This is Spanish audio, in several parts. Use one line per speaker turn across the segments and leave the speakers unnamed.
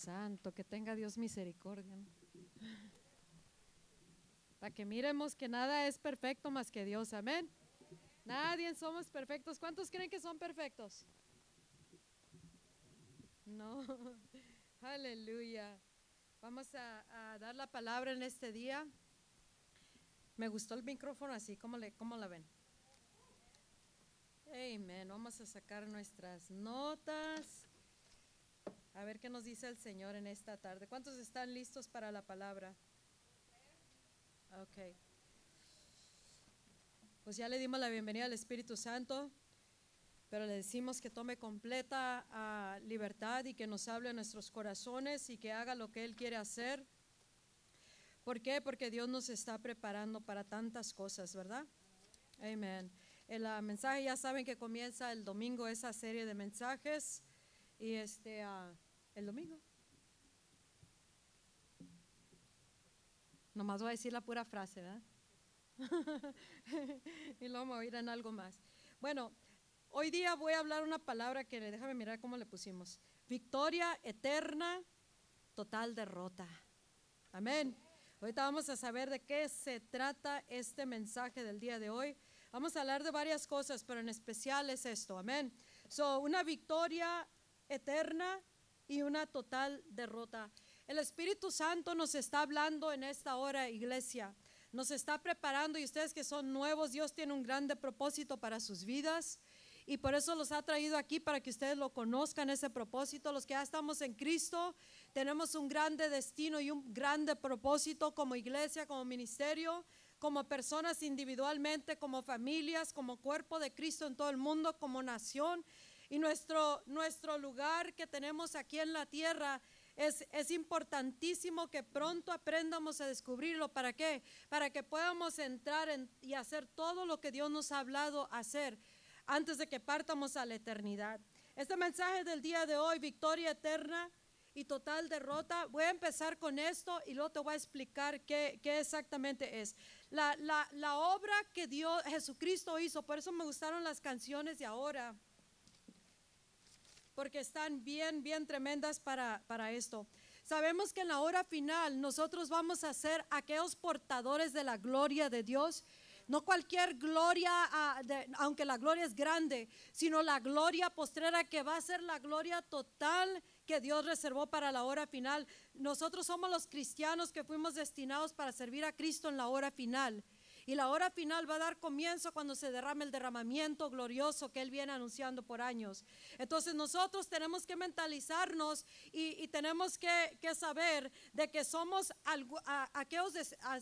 Santo, que tenga Dios misericordia. Para que miremos que nada es perfecto más que Dios. Amén. Nadie somos perfectos. ¿Cuántos creen que son perfectos? No. Aleluya. Vamos a, dar la palabra en este día. Me gustó el micrófono así. ¿Cómo, le, cómo la ven? Amén. Vamos a sacar nuestras notas. A ver qué nos dice el Señor en esta tarde. ¿Cuántos están listos para la palabra? Ok. Pues ya le dimos la bienvenida al Espíritu Santo, pero le decimos que tome completa ah, libertad y que nos hable en nuestros corazones y que haga lo que Él quiere hacer. ¿Por qué? Porque Dios nos está preparando para tantas cosas, ¿verdad? Amén. El ah, mensaje ya saben que comienza el domingo esa serie de mensajes y este ah, el domingo. Nomás voy a decir la pura frase, ¿verdad? y luego me voy a ir en algo más. Bueno, hoy día voy a hablar una palabra que déjame mirar cómo le pusimos. Victoria eterna, total derrota. Amén. Ahorita vamos a saber de qué se trata este mensaje del día de hoy. Vamos a hablar de varias cosas, pero en especial es esto. Amén. So, una victoria eterna y una total derrota. El Espíritu Santo nos está hablando en esta hora, iglesia. Nos está preparando y ustedes que son nuevos, Dios tiene un grande propósito para sus vidas. Y por eso los ha traído aquí para que ustedes lo conozcan, ese propósito. Los que ya estamos en Cristo, tenemos un grande destino y un grande propósito como iglesia, como ministerio, como personas individualmente, como familias, como cuerpo de Cristo en todo el mundo, como nación. Y nuestro, nuestro lugar que tenemos aquí en la tierra es, es, importantísimo que pronto aprendamos a descubrirlo. ¿Para qué? Para que podamos entrar y hacer todo lo que Dios nos ha hablado hacer antes de que partamos a la eternidad. Este mensaje del día de hoy, victoria eterna y total derrota, voy a empezar con esto y luego te voy a explicar qué, qué exactamente es. La, la, la obra que Dios, Jesucristo hizo, por eso me gustaron las canciones de ahora porque están bien, bien tremendas para, para esto. Sabemos que en la hora final nosotros vamos a ser aquellos portadores de la gloria de Dios. No cualquier gloria, ah, aunque la gloria es grande, sino la gloria postrera que va a ser la gloria total que Dios reservó para la hora final. Nosotros somos los cristianos que fuimos destinados para servir a Cristo en la hora final. Y la hora final va a dar comienzo cuando se derrame el derramamiento glorioso que Él viene anunciando por años. Entonces nosotros tenemos que mentalizarnos y, tenemos que, saber de que somos aquellos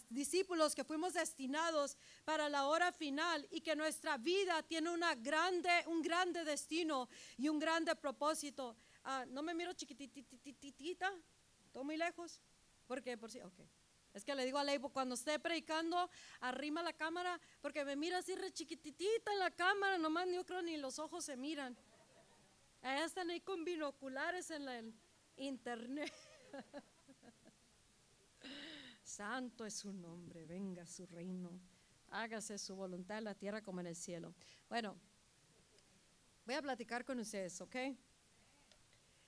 discípulos que fuimos destinados para la hora final y que nuestra vida tiene una grande, un grande destino y un grande propósito. Ah, no me miro chiquititita, todo muy lejos, porque por si, ok. Es que le digo a Leibo, cuando esté predicando, arrima la cámara, porque me mira así re chiquititita en la cámara, nomás yo creo ni los ojos se miran. Allá están ahí con binoculares en el internet. Santo es su nombre, venga su reino, hágase su voluntad en la tierra como en el cielo. Bueno, voy a platicar con ustedes, ¿ok?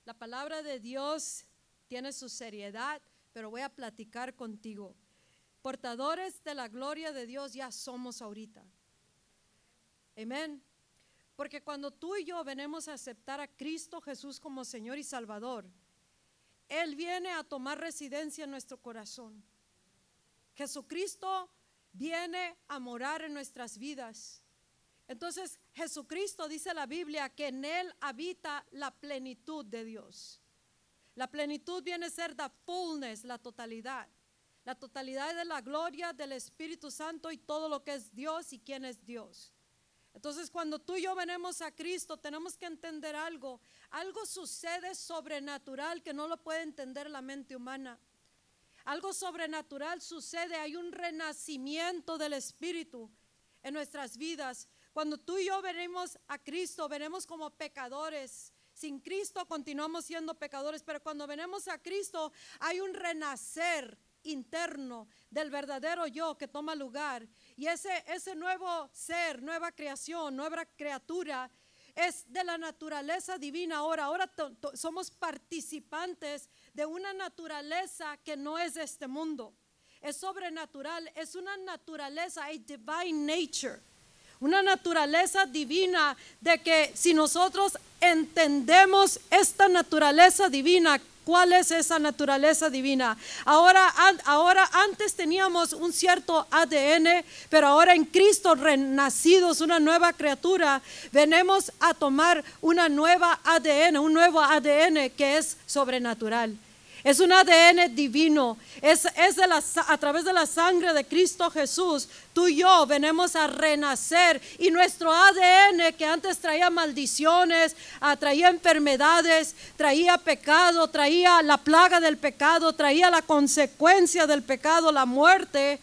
La palabra de Dios tiene su seriedad pero voy a platicar contigo. Portadores de la gloria de Dios ya somos ahorita. Amén. Porque cuando tú y yo venimos a aceptar a Cristo Jesús como Señor y Salvador, Él viene a tomar residencia en nuestro corazón. Jesucristo viene a morar en nuestras vidas. Entonces Jesucristo dice la Biblia que en Él habita la plenitud de Dios. La plenitud viene a ser la fullness, la totalidad. La totalidad de la gloria del Espíritu Santo y todo lo que es Dios y quién es Dios. Entonces cuando tú y yo venimos a Cristo tenemos que entender algo. Algo sucede sobrenatural que no lo puede entender la mente humana. Algo sobrenatural sucede, hay un renacimiento del Espíritu en nuestras vidas. Cuando tú y yo venimos a Cristo, venimos como pecadores sin Cristo continuamos siendo pecadores, pero cuando venimos a Cristo hay un renacer interno del verdadero yo que toma lugar. Y ese, ese nuevo ser, nueva creación, nueva criatura, es de la naturaleza divina ahora. Ahora somos participantes de una naturaleza que no es de este mundo. Es sobrenatural, es una naturaleza, a divine nature. Una naturaleza divina de que si nosotros entendemos esta naturaleza divina, ¿Cuál es esa naturaleza divina? Ahora, ahora antes teníamos un cierto ADN, pero ahora en Cristo renacidos, una nueva criatura, venimos a tomar una nueva ADN, un nuevo ADN que es sobrenatural. Es un ADN divino. Es, de la, a través de la sangre de Cristo Jesús. Tú y yo venimos a renacer. Y nuestro ADN que antes traía maldiciones, ah, traía enfermedades, traía pecado, traía la plaga del pecado, traía la consecuencia del pecado, la muerte.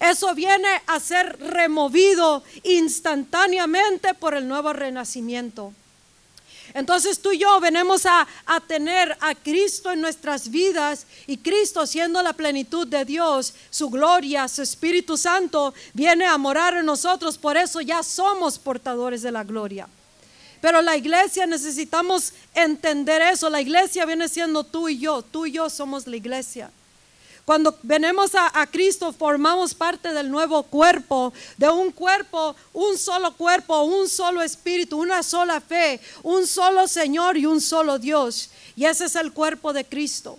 Eso viene a ser removido instantáneamente por el nuevo renacimiento. Entonces tú y yo venimos a, tener a Cristo en nuestras vidas y Cristo siendo la plenitud de Dios, su gloria, su Espíritu Santo viene a morar en nosotros, por eso ya somos portadores de la gloria. Pero la iglesia necesitamos entender eso, la iglesia viene siendo tú y yo, tú y yo somos la iglesia. Cuando venimos a, Cristo formamos parte del nuevo cuerpo, de un cuerpo, un solo cuerpo, un solo espíritu, una sola fe, un solo Señor y un solo Dios. Y ese es el cuerpo de Cristo.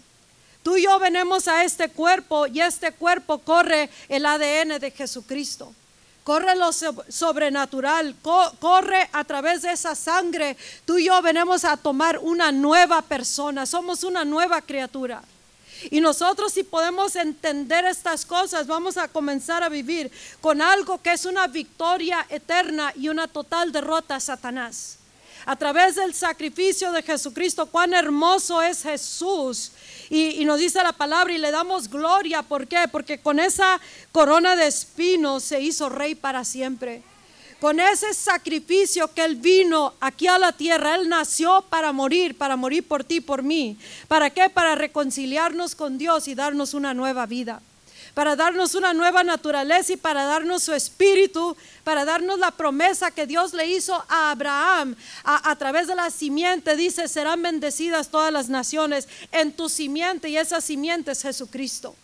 Tú y yo venimos a este cuerpo y este cuerpo corre el ADN de Jesucristo. Corre lo sobrenatural, corre a través de esa sangre. Tú y yo venimos a tomar una nueva persona, somos una nueva criatura. Y nosotros si podemos entender estas cosas, vamos a comenzar a vivir con algo que es una victoria eterna y una total derrota a Satanás. A través del sacrificio de Jesucristo, cuán hermoso es Jesús. Y, nos dice la palabra y le damos gloria. ¿Por qué? Porque con esa corona de espinos se hizo rey para siempre con ese sacrificio que Él vino aquí a la tierra, Él nació para morir, para morir por ti, por mí. ¿Para qué? Para reconciliarnos con Dios y darnos una nueva vida. Para darnos una nueva naturaleza y para darnos su espíritu, para darnos la promesa que Dios le hizo a Abraham a, a través de la simiente. Dice, serán bendecidas todas las naciones en tu simiente y esa simiente es Jesucristo.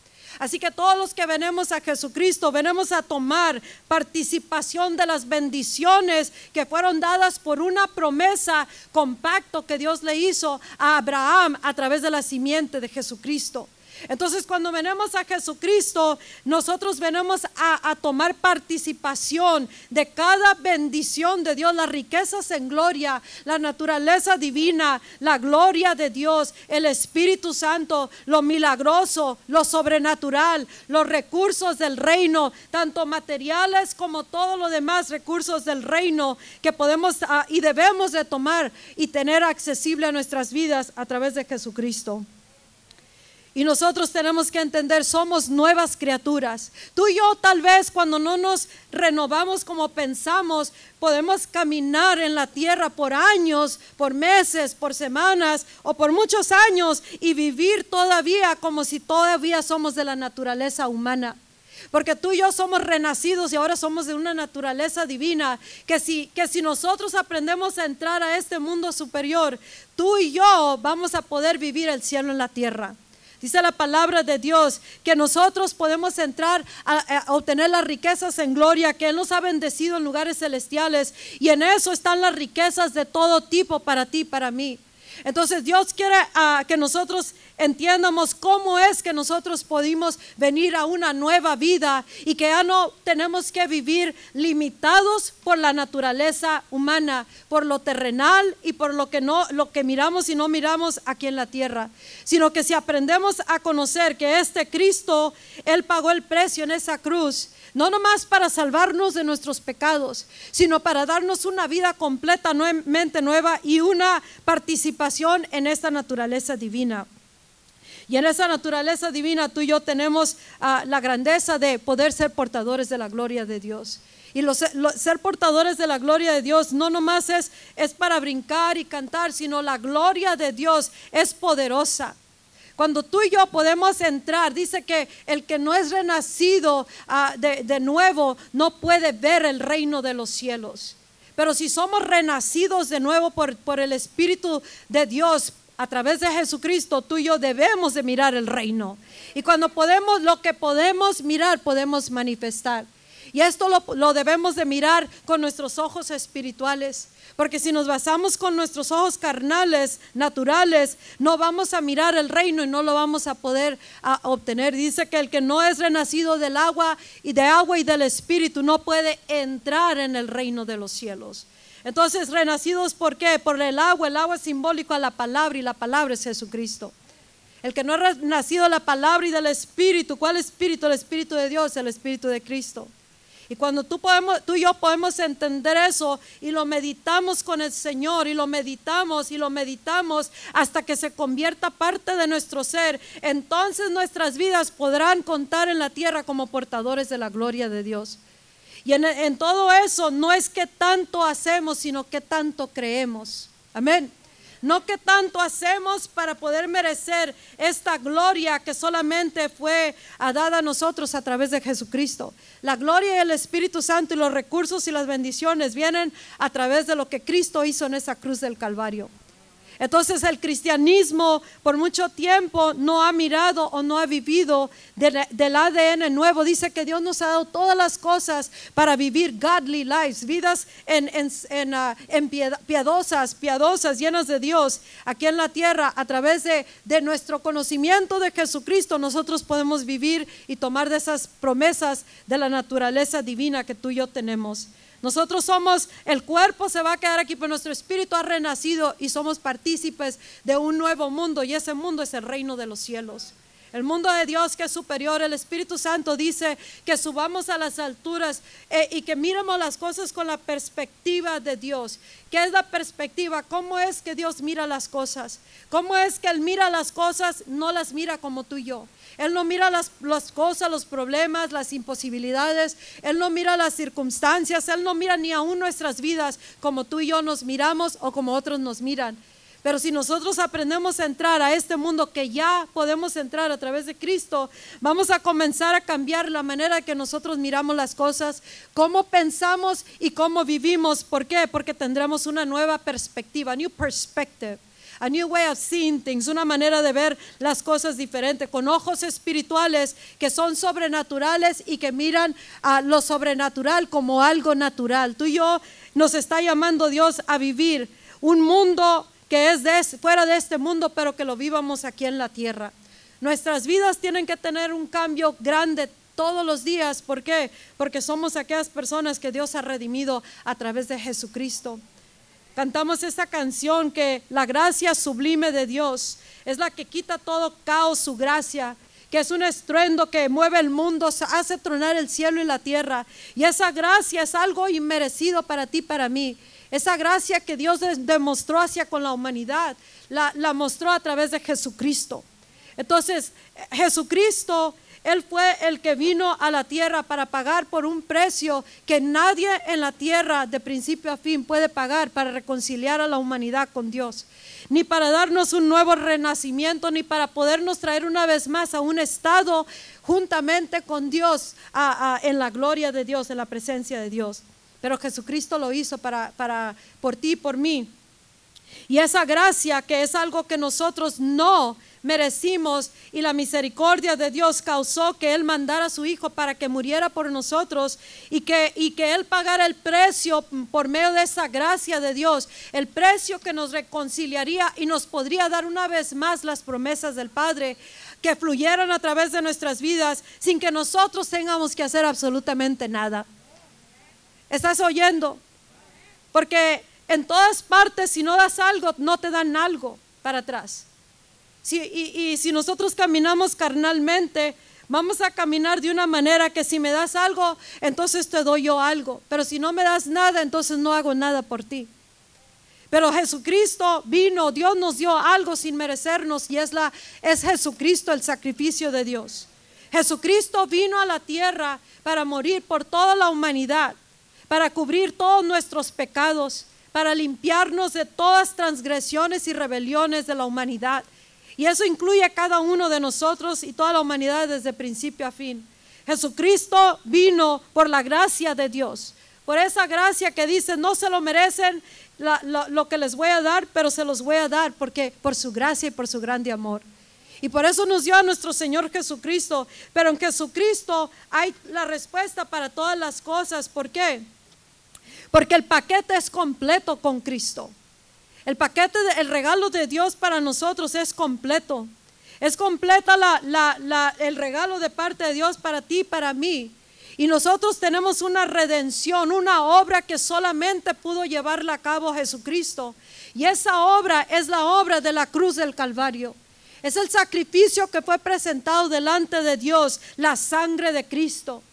Así que todos los que venimos a Jesucristo, venimos a tomar participación de las bendiciones que fueron dadas por una promesa compacto que Dios le hizo a Abraham a través de la simiente de Jesucristo. Entonces cuando venimos a Jesucristo, nosotros venimos a, tomar participación de cada bendición de Dios, las riquezas en gloria, la naturaleza divina, la gloria de Dios, el Espíritu Santo, lo milagroso, lo sobrenatural, los recursos del reino, tanto materiales como todos los demás recursos del reino que podemos ah, y debemos de tomar y tener accesible a nuestras vidas a través de Jesucristo. Y nosotros tenemos que entender, somos nuevas criaturas. Tú y yo tal vez cuando no nos renovamos como pensamos, podemos caminar en la tierra por años, por meses, por semanas o por muchos años y vivir todavía como si todavía somos de la naturaleza humana. Porque tú y yo somos renacidos y ahora somos de una naturaleza divina. Que si, que si nosotros aprendemos a entrar a este mundo superior, tú y yo vamos a poder vivir el cielo en la tierra. Dice la palabra de Dios que nosotros podemos entrar a, obtener las riquezas en gloria, que Él nos ha bendecido en lugares celestiales y en eso están las riquezas de todo tipo para ti, para mí. Entonces Dios quiere ah, que nosotros entiendamos cómo es que nosotros podemos venir a una nueva vida y que ya no tenemos que vivir limitados por la naturaleza humana, por lo terrenal y por lo que no lo que miramos y no miramos aquí en la tierra, sino que si aprendemos a conocer que este Cristo él pagó el precio en esa cruz no nomás para salvarnos de nuestros pecados, sino para darnos una vida completamente nueva y una participación en esta naturaleza divina. Y en esa naturaleza divina tú y yo tenemos ah, la grandeza de poder ser portadores de la gloria de Dios. Y ser portadores de la gloria de Dios no nomás es, es para brincar y cantar, sino la gloria de Dios es poderosa. Cuando tú y yo podemos entrar, dice que el que no es renacido ah, de, nuevo no puede ver el reino de los cielos. Pero si somos renacidos de nuevo por, por el Espíritu de Dios, a través de Jesucristo, tú y yo debemos de mirar el reino. Y cuando podemos, lo que podemos mirar, podemos manifestar. Y esto lo, lo, debemos de mirar con nuestros ojos espirituales. Porque si nos basamos con nuestros ojos carnales, naturales, no vamos a mirar el reino y no lo vamos a poder obtener. Dice que el que no es renacido del agua y de agua y del espíritu no puede entrar en el reino de los cielos. Entonces, renacidos, ¿por qué? Por el agua. El agua es simbólico a la palabra y la palabra es Jesucristo. El que no ha nacido de la palabra y del Espíritu, ¿cuál Espíritu? El Espíritu de Dios, el Espíritu de Cristo. Y cuando tú, podemos, tú y yo podemos entender eso y lo meditamos con el Señor y lo meditamos y lo meditamos hasta que se convierta parte de nuestro ser, entonces nuestras vidas podrán contar en la tierra como portadores de la gloria de Dios. Y en, en todo eso no es que tanto hacemos, sino que tanto creemos. Amén. No que tanto hacemos para poder merecer esta gloria que solamente fue dada a nosotros a través de Jesucristo. La gloria y el Espíritu Santo y los recursos y las bendiciones vienen a través de lo que Cristo hizo en esa cruz del Calvario. Entonces el cristianismo por mucho tiempo no ha mirado o no ha vivido del ADN nuevo. Dice que Dios nos ha dado todas las cosas para vivir godly lives, vidas en, en, ah, piadosas, piadosas, llenas de Dios aquí en la tierra. A través de, de nuestro conocimiento de Jesucristo nosotros podemos vivir y tomar de esas promesas de la naturaleza divina que tú y yo tenemos. Nosotros somos, el cuerpo se va a quedar aquí, pero nuestro espíritu ha renacido y somos partícipes de un nuevo mundo y ese mundo es el reino de los cielos. El mundo de Dios que es superior, el Espíritu Santo dice que subamos a las alturas eh, y que miremos las cosas con la perspectiva de Dios. ¿Qué es la perspectiva? ¿Cómo es que Dios mira las cosas? ¿Cómo es que Él mira las cosas? No las mira como tú y yo. Él no mira las, cosas, los problemas, las imposibilidades. Él no mira las circunstancias. Él no mira ni aún nuestras vidas como tú y yo nos miramos o como otros nos miran. Pero si nosotros aprendemos a entrar a este mundo que ya podemos entrar a través de Cristo, vamos a comenzar a cambiar la manera que nosotros miramos las cosas, cómo pensamos y cómo vivimos. ¿Por qué? Porque tendremos una nueva perspectiva, new perspective a new way of seeing things, una manera de ver las cosas diferente, con ojos espirituales que son sobrenaturales y que miran a lo sobrenatural como algo natural. Tú y yo nos está llamando Dios a vivir un mundo que es de, fuera de este mundo, pero que lo vivamos aquí en la tierra. Nuestras vidas tienen que tener un cambio grande todos los días. ¿Por qué? Porque somos aquellas personas que Dios ha redimido a través de Jesucristo. Cantamos esta canción que la gracia sublime de Dios es la que quita todo caos, su gracia, que es un estruendo que mueve el mundo, hace tronar el cielo y la tierra. Y esa gracia es algo inmerecido para ti, para mí. Esa gracia que Dios demostró hacia con la humanidad, la, la mostró a través de Jesucristo. Entonces, Jesucristo él fue el que vino a la tierra para pagar por un precio que nadie en la tierra de principio a fin puede pagar para reconciliar a la humanidad con Dios. Ni para darnos un nuevo renacimiento, ni para podernos traer una vez más a un estado juntamente con Dios, en la gloria de Dios, en la presencia de Dios. Pero Jesucristo lo hizo para, para, por ti y por mí. Y esa gracia que es algo que nosotros no merecimos y la misericordia de Dios causó que Él mandara a su Hijo para que muriera por nosotros y que, y que Él pagara el precio por medio de esa gracia de Dios, el precio que nos reconciliaría y nos podría dar una vez más las promesas del Padre que fluyeran a través de nuestras vidas sin que nosotros tengamos que hacer absolutamente nada. ¿Estás oyendo? Porque en todas partes si no das algo, no te dan algo para atrás y, si nosotros caminamos carnalmente, vamos a caminar de una manera que si me das algo, entonces te doy yo algo. Pero si no me das nada, entonces no hago nada por ti. Pero Jesucristo vino, Dios nos dio algo sin merecernos y es, la, es Jesucristo el sacrificio de Dios. Jesucristo vino a la tierra para morir por toda la humanidad, para cubrir todos nuestros pecados, para limpiarnos de todas transgresiones y rebeliones de la humanidad. Y eso incluye a cada uno de nosotros y toda la humanidad desde principio a fin. Jesucristo vino por la gracia de Dios, por esa gracia que dice, no se lo merecen lo, que les voy a dar, pero se los voy a dar porque por su gracia y por su grande amor. Y por eso nos dio a nuestro Señor Jesucristo. Pero en Jesucristo hay la respuesta para todas las cosas. ¿Por qué? Porque el paquete es completo con Cristo. El paquete, el regalo de Dios para nosotros es completo. Es completa el regalo de parte de Dios para ti y para mí. Y nosotros tenemos una redención, una obra que solamente pudo llevarla a cabo Jesucristo. Y esa obra es la obra de la cruz del Calvario. Es el sacrificio que fue presentado delante de Dios, la sangre de Cristo.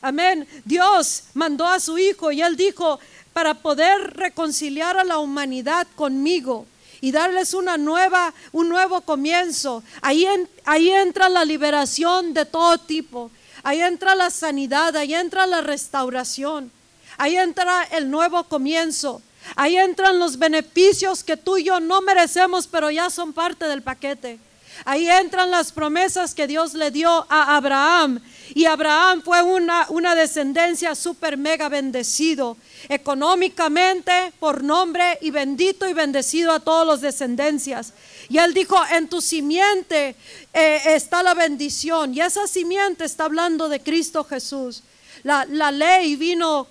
Amén. Dios mandó a su Hijo y Él dijo, para poder reconciliar a la humanidad conmigo y darles una nueva, un nuevo comienzo. Ahí, ahí entra la liberación de todo tipo. Ahí entra la sanidad, ahí entra la restauración. Ahí entra el nuevo comienzo. Ahí entran los beneficios que tú y yo no merecemos, pero ya son parte del paquete. Ahí entran las promesas que Dios le dio a Abraham. Y Abraham fue una, una descendencia súper mega bendecido económicamente, por nombre, y bendito y bendecido a todos los descendencias. Y él dijo, en tu simiente eh, está la bendición. Y esa simiente está hablando de Cristo Jesús. La, la, ley vino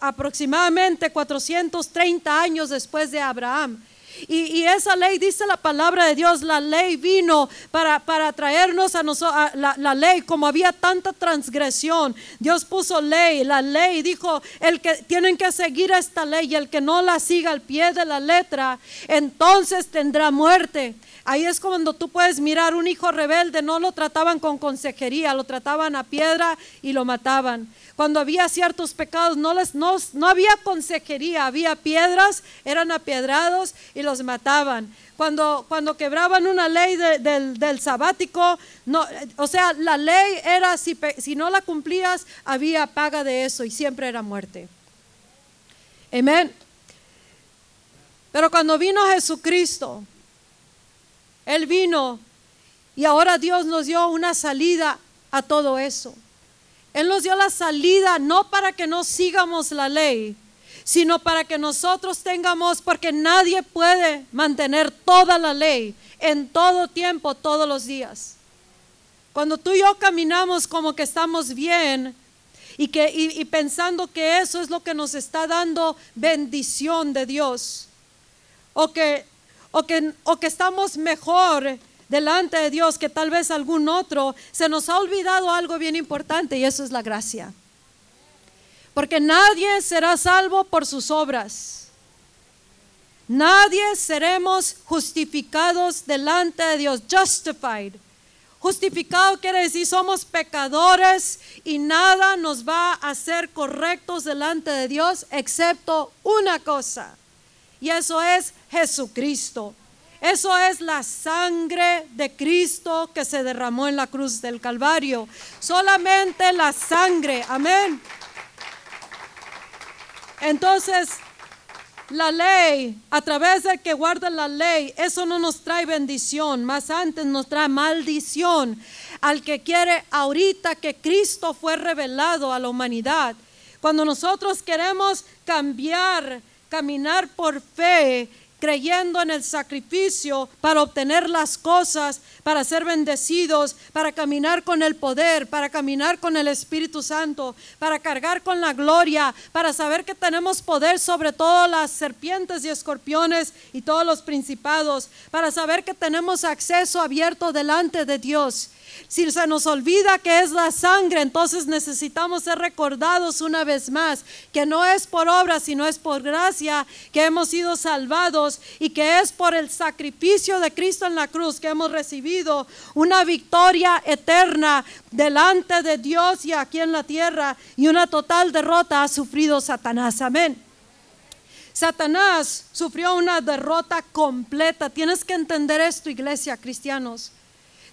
aproximadamente 430 años después de Abraham. Y, esa ley, dice la palabra de Dios, la ley vino para, para traernos a nosotros, la, ley, como había tanta transgresión, Dios puso ley, la ley dijo, el que tienen que seguir esta ley y el que no la siga al pie de la letra, entonces tendrá muerte. Ahí es cuando tú puedes mirar un hijo rebelde, no lo trataban con consejería, lo trataban a piedra y lo mataban. Cuando había ciertos pecados, no, les, no, había consejería, había piedras, eran apiedrados y los mataban. Cuando, cuando quebraban una ley del, sabático, no, o sea, la ley era, si, si no la cumplías, había paga de eso y siempre era muerte. Amén. Pero cuando vino Jesucristo, Él vino y ahora Dios nos dio una salida a todo eso. Él nos dio la salida no para que no sigamos la ley, sino para que nosotros tengamos, porque nadie puede mantener toda la ley en todo tiempo, todos los días. Cuando tú y yo caminamos como que estamos bien y, que, y, pensando que eso es lo que nos está dando bendición de Dios, o que, o que, o que estamos mejor delante de Dios que tal vez algún otro, se nos ha olvidado algo bien importante y eso es la gracia. Porque nadie será salvo por sus obras. Nadie seremos justificados delante de Dios, justified. Justificado quiere decir somos pecadores y nada nos va a hacer correctos delante de Dios excepto una cosa. Y eso es Jesucristo. Eso es la sangre de Cristo que se derramó en la cruz del Calvario. Solamente la sangre. Amén. Entonces, la ley, a través de que guarda la ley, eso no nos trae bendición, más antes nos trae maldición. Al que quiere ahorita que Cristo fue revelado a la humanidad, cuando nosotros queremos cambiar, caminar por fe, creyendo en el sacrificio para obtener las cosas, para ser bendecidos, para caminar con el poder, para caminar con el Espíritu Santo, para cargar con la gloria, para saber que tenemos poder sobre todas las serpientes y escorpiones y todos los principados, para saber que tenemos acceso abierto delante de Dios. Si se nos olvida que es la sangre, entonces necesitamos ser recordados una vez más que no es por obra, sino es por gracia que hemos sido salvados y que es por el sacrificio de Cristo en la cruz que hemos recibido una victoria eterna delante de Dios y aquí en la tierra y una total derrota ha sufrido Satanás. Amén. Satanás sufrió una derrota completa. Tienes que entender esto, iglesia, cristianos.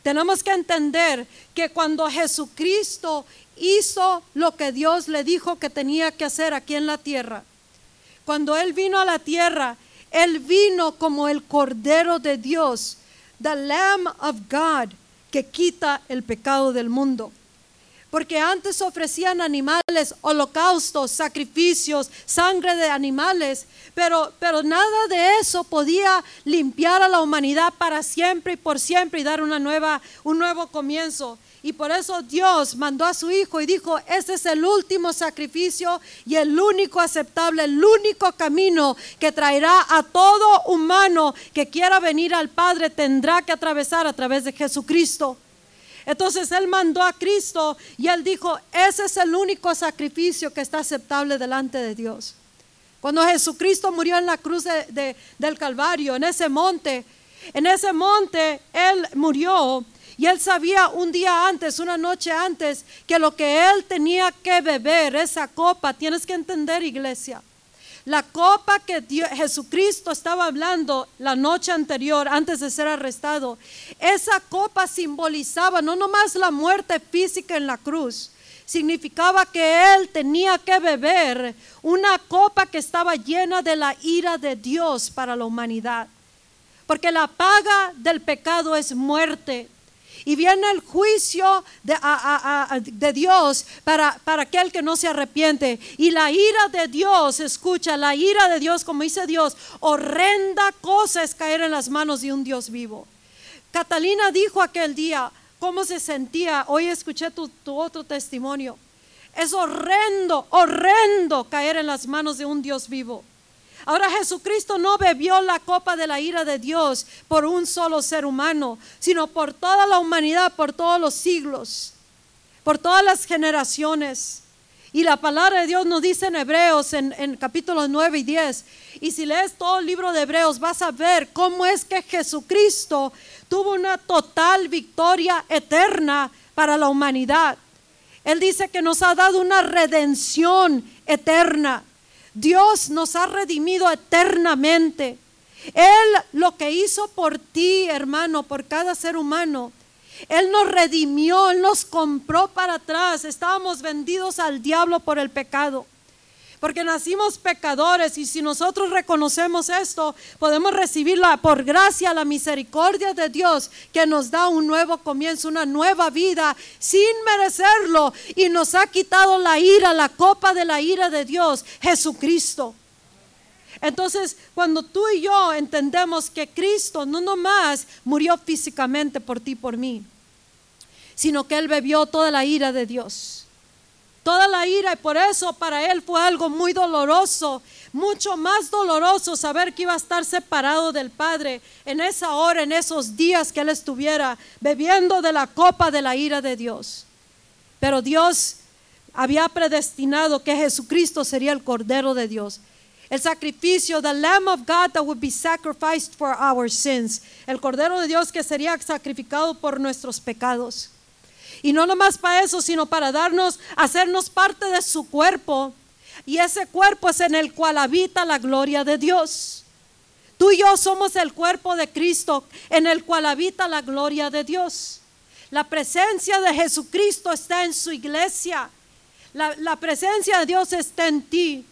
Tenemos que entender que cuando Jesucristo hizo lo que Dios le dijo que tenía que hacer aquí en la tierra, cuando Él vino a la tierra, Él vino como el Cordero de Dios, the Lamb of God, que quita el pecado del mundo. Porque antes ofrecían animales, holocaustos, sacrificios, sangre de animales, pero, pero nada de eso podía limpiar a la humanidad para siempre y por siempre y dar una nueva, un nuevo comienzo. Y por eso Dios mandó a su Hijo y dijo, ese es el último sacrificio y el único aceptable, el único camino que traerá a todo humano que quiera venir al Padre, tendrá que atravesar a través de Jesucristo. Entonces Él mandó a Cristo y Él dijo, ese es el único sacrificio que está aceptable delante de Dios. Cuando Jesucristo murió en la cruz del Calvario, en ese monte, en ese monte Él murió y él sabía un día antes, una noche antes, que lo que él tenía que beber, esa copa, tienes que entender iglesia, la copa que Jesucristo estaba hablando la noche anterior, antes de ser arrestado, esa copa simbolizaba no nomás la muerte física en la cruz, significaba que él tenía que beber una copa que estaba llena de la ira de Dios para la humanidad. Porque la paga del pecado es muerte, y viene el juicio de, Dios para, para, aquel que no se arrepiente. Y la ira de Dios, escucha, la ira de Dios, como dice Dios, horrenda cosa es caer en las manos de un Dios vivo. Catalina dijo aquel día cómo se sentía. Hoy escuché tu otro testimonio. Es horrendo, horrendo caer en las manos de un Dios vivo. Ahora Jesucristo no bebió la copa de la ira de Dios por un solo ser humano, sino por toda la humanidad, por todos los siglos, por todas las generaciones. Y la palabra de Dios nos dice en Hebreos, en, en capítulos 9 y 10, y si lees todo el libro de Hebreos, vas a ver cómo es que Jesucristo tuvo una total victoria eterna para la humanidad. Él dice que nos ha dado una redención eterna. Dios nos ha redimido eternamente. Él lo que hizo por ti, hermano, por cada ser humano, Él nos redimió, Él nos compró para atrás. Estábamos vendidos al diablo por el pecado porque nacimos pecadores y si nosotros reconocemos esto, podemos recibirla por gracia, la misericordia de Dios que nos da un nuevo comienzo, una nueva vida sin merecerlo y nos ha quitado la ira, la copa de la ira de Dios, Jesucristo. Entonces, cuando tú y yo entendemos que Cristo no nomás murió físicamente por ti, por mí, sino que Él bebió toda la ira de Dios toda la ira y por eso para él fue algo muy doloroso, mucho más doloroso saber que iba a estar separado del Padre en esa hora, en esos días que él estuviera bebiendo de la copa de la ira de Dios. Pero Dios había predestinado que Jesucristo sería el Cordero de Dios. El sacrificio, the Lamb of God that would be sacrificed for our sins. El Cordero de Dios que sería sacrificado por nuestros pecados. Y no nomás para eso, sino para darnos, hacernos parte de su cuerpo. Y ese cuerpo es en el cual habita la gloria de Dios. Tú y yo somos el cuerpo de Cristo en el cual habita la gloria de Dios. La presencia de Jesucristo está en su iglesia. La, la presencia de Dios está en ti.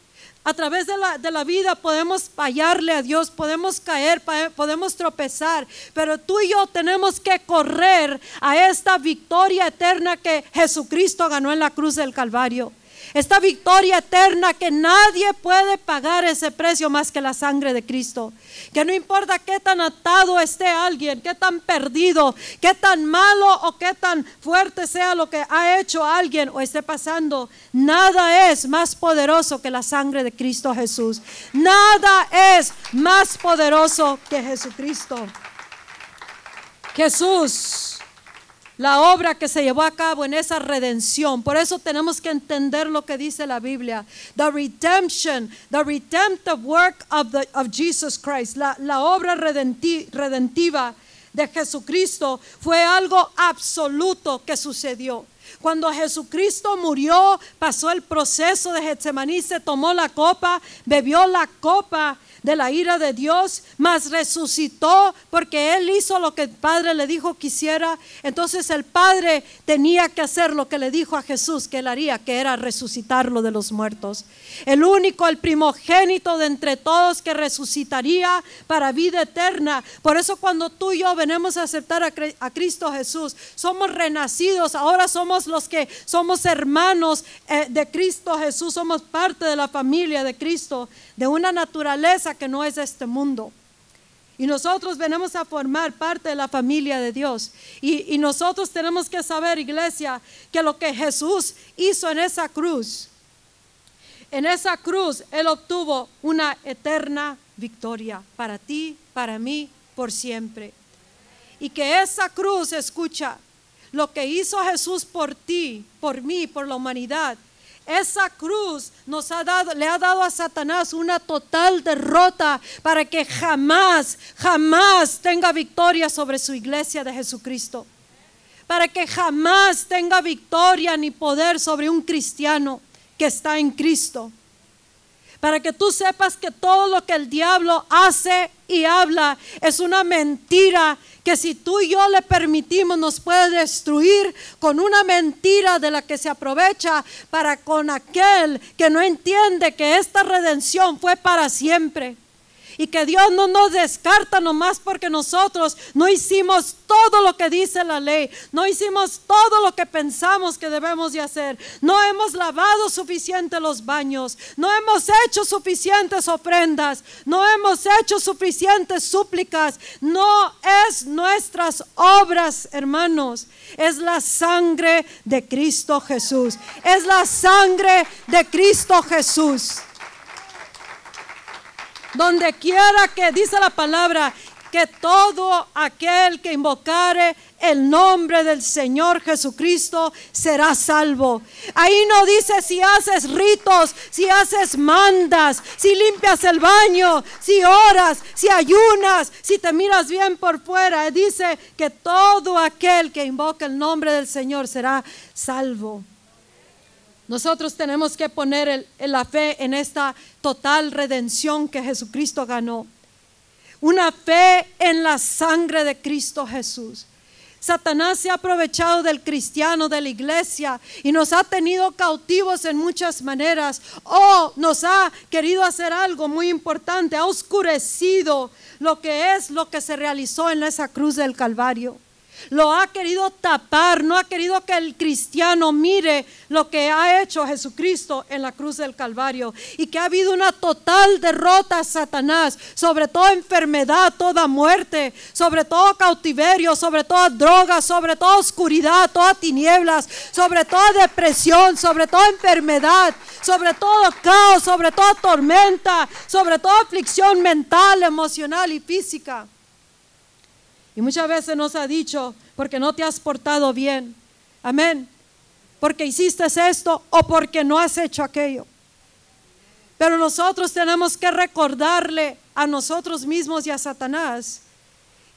A través de la, de la, vida podemos fallarle a Dios, podemos caer, podemos tropezar, pero tú y yo tenemos que correr a esta victoria eterna que Jesucristo ganó en la cruz del Calvario esta victoria eterna que nadie puede pagar ese precio más que la sangre de Cristo. Que no importa qué tan atado esté alguien, qué tan perdido, qué tan malo o qué tan fuerte sea lo que ha hecho alguien o esté pasando, nada es más poderoso que la sangre de Cristo Jesús. Nada es más poderoso que Jesucristo. Jesús la obra que se llevó a cabo en esa redención. Por eso tenemos que entender lo que dice la Biblia. The redemption, the redemptive work of, the, of Jesus Christ, la, obra redentiva de Jesucristo fue algo absoluto que sucedió. Cuando Jesucristo murió, pasó el proceso de Getsemaní, se tomó la copa, bebió la copa de la ira de Dios, mas resucitó porque él hizo lo que el Padre le dijo que hiciera. Entonces el Padre tenía que hacer lo que le dijo a Jesús que él haría, que era resucitarlo de los muertos. El único, el primogénito de entre todos que resucitaría para vida eterna. Por eso cuando tú y yo venimos a aceptar a, Cristo Jesús, somos renacidos, ahora somos los que somos hermanos eh, de Cristo Jesús, somos parte de la familia de Cristo, de una naturaleza que no es este mundo. Y nosotros venimos a formar parte de la familia de Dios. Y, y, nosotros tenemos que saber, iglesia, que lo que Jesús hizo en esa cruz, en esa cruz, Él obtuvo una eterna victoria para ti, para mí, por siempre. Y que esa cruz, escucha, lo que hizo Jesús por ti, por mí, por la humanidad, esa cruz nos ha dado, le ha dado a Satanás una total derrota para que jamás, jamás tenga victoria sobre su iglesia de Jesucristo. Para que jamás tenga victoria ni poder sobre un cristiano que está en Cristo. Para que tú sepas que todo lo que el diablo hace y habla es una mentira que si tú y yo le permitimos nos puede destruir con una mentira de la que se aprovecha para con aquel que no entiende que esta redención fue para siempre y que Dios no nos descarta nomás porque nosotros no hicimos todo lo que dice la ley, no hicimos todo lo que pensamos que debemos de hacer, no hemos lavado suficiente los baños, no hemos hecho suficientes ofrendas, no hemos hecho suficientes súplicas, no es nuestras obras, hermanos, es la sangre de Cristo Jesús, es la sangre de Cristo Jesús. Donde quiera que dice la palabra que todo aquel que invocare el nombre del Señor Jesucristo será salvo. Ahí no dice si haces ritos, si haces mandas, si limpias el baño, si oras, si ayunas, si te miras bien por fuera. Dice que todo aquel que invoca el nombre del Señor será salvo. Nosotros tenemos que poner la fe en esta total redención que Jesucristo ganó. Una fe en la sangre de Cristo Jesús. Satanás se ha aprovechado del cristiano, de la iglesia, y nos ha tenido cautivos en muchas maneras. O nos ha querido hacer algo muy importante, ha oscurecido lo que es lo que se realizó en esa cruz del Calvario lo ha querido tapar, no ha querido que el cristiano mire lo que ha hecho Jesucristo en la cruz del Calvario y que ha habido una total derrota a Satanás sobre toda enfermedad, toda muerte, sobre todo cautiverio, sobre toda droga, sobre toda oscuridad, toda tinieblas, sobre toda depresión, sobre toda enfermedad, sobre todo caos, sobre toda tormenta, sobre toda aflicción mental, emocional y física. Y muchas veces nos ha dicho, porque no te has portado bien. Amén. Porque hiciste esto o porque no has hecho aquello. Pero nosotros tenemos que recordarle a nosotros mismos y a Satanás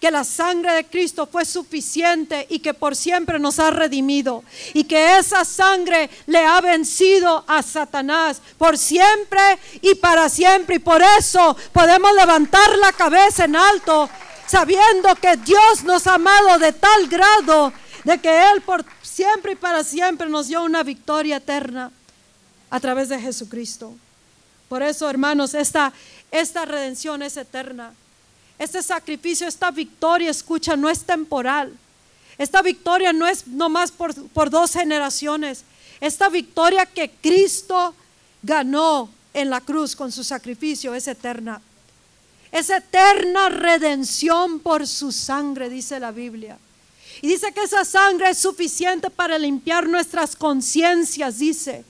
que la sangre de Cristo fue suficiente y que por siempre nos ha redimido y que esa sangre le ha vencido a Satanás por siempre y para siempre y por eso podemos levantar la cabeza en alto sabiendo que Dios nos ha amado de tal grado de que Él por siempre y para siempre nos dio una victoria eterna a través de Jesucristo. Por eso, hermanos, esta, esta redención es eterna. Este sacrificio, esta victoria, escucha, no es temporal. Esta victoria no es nomás por, por dos generaciones. Esta victoria que Cristo ganó en la cruz con su sacrificio es eterna. Es eterna redención por su sangre, dice la Biblia. Y dice que esa sangre es suficiente para limpiar nuestras conciencias, dice.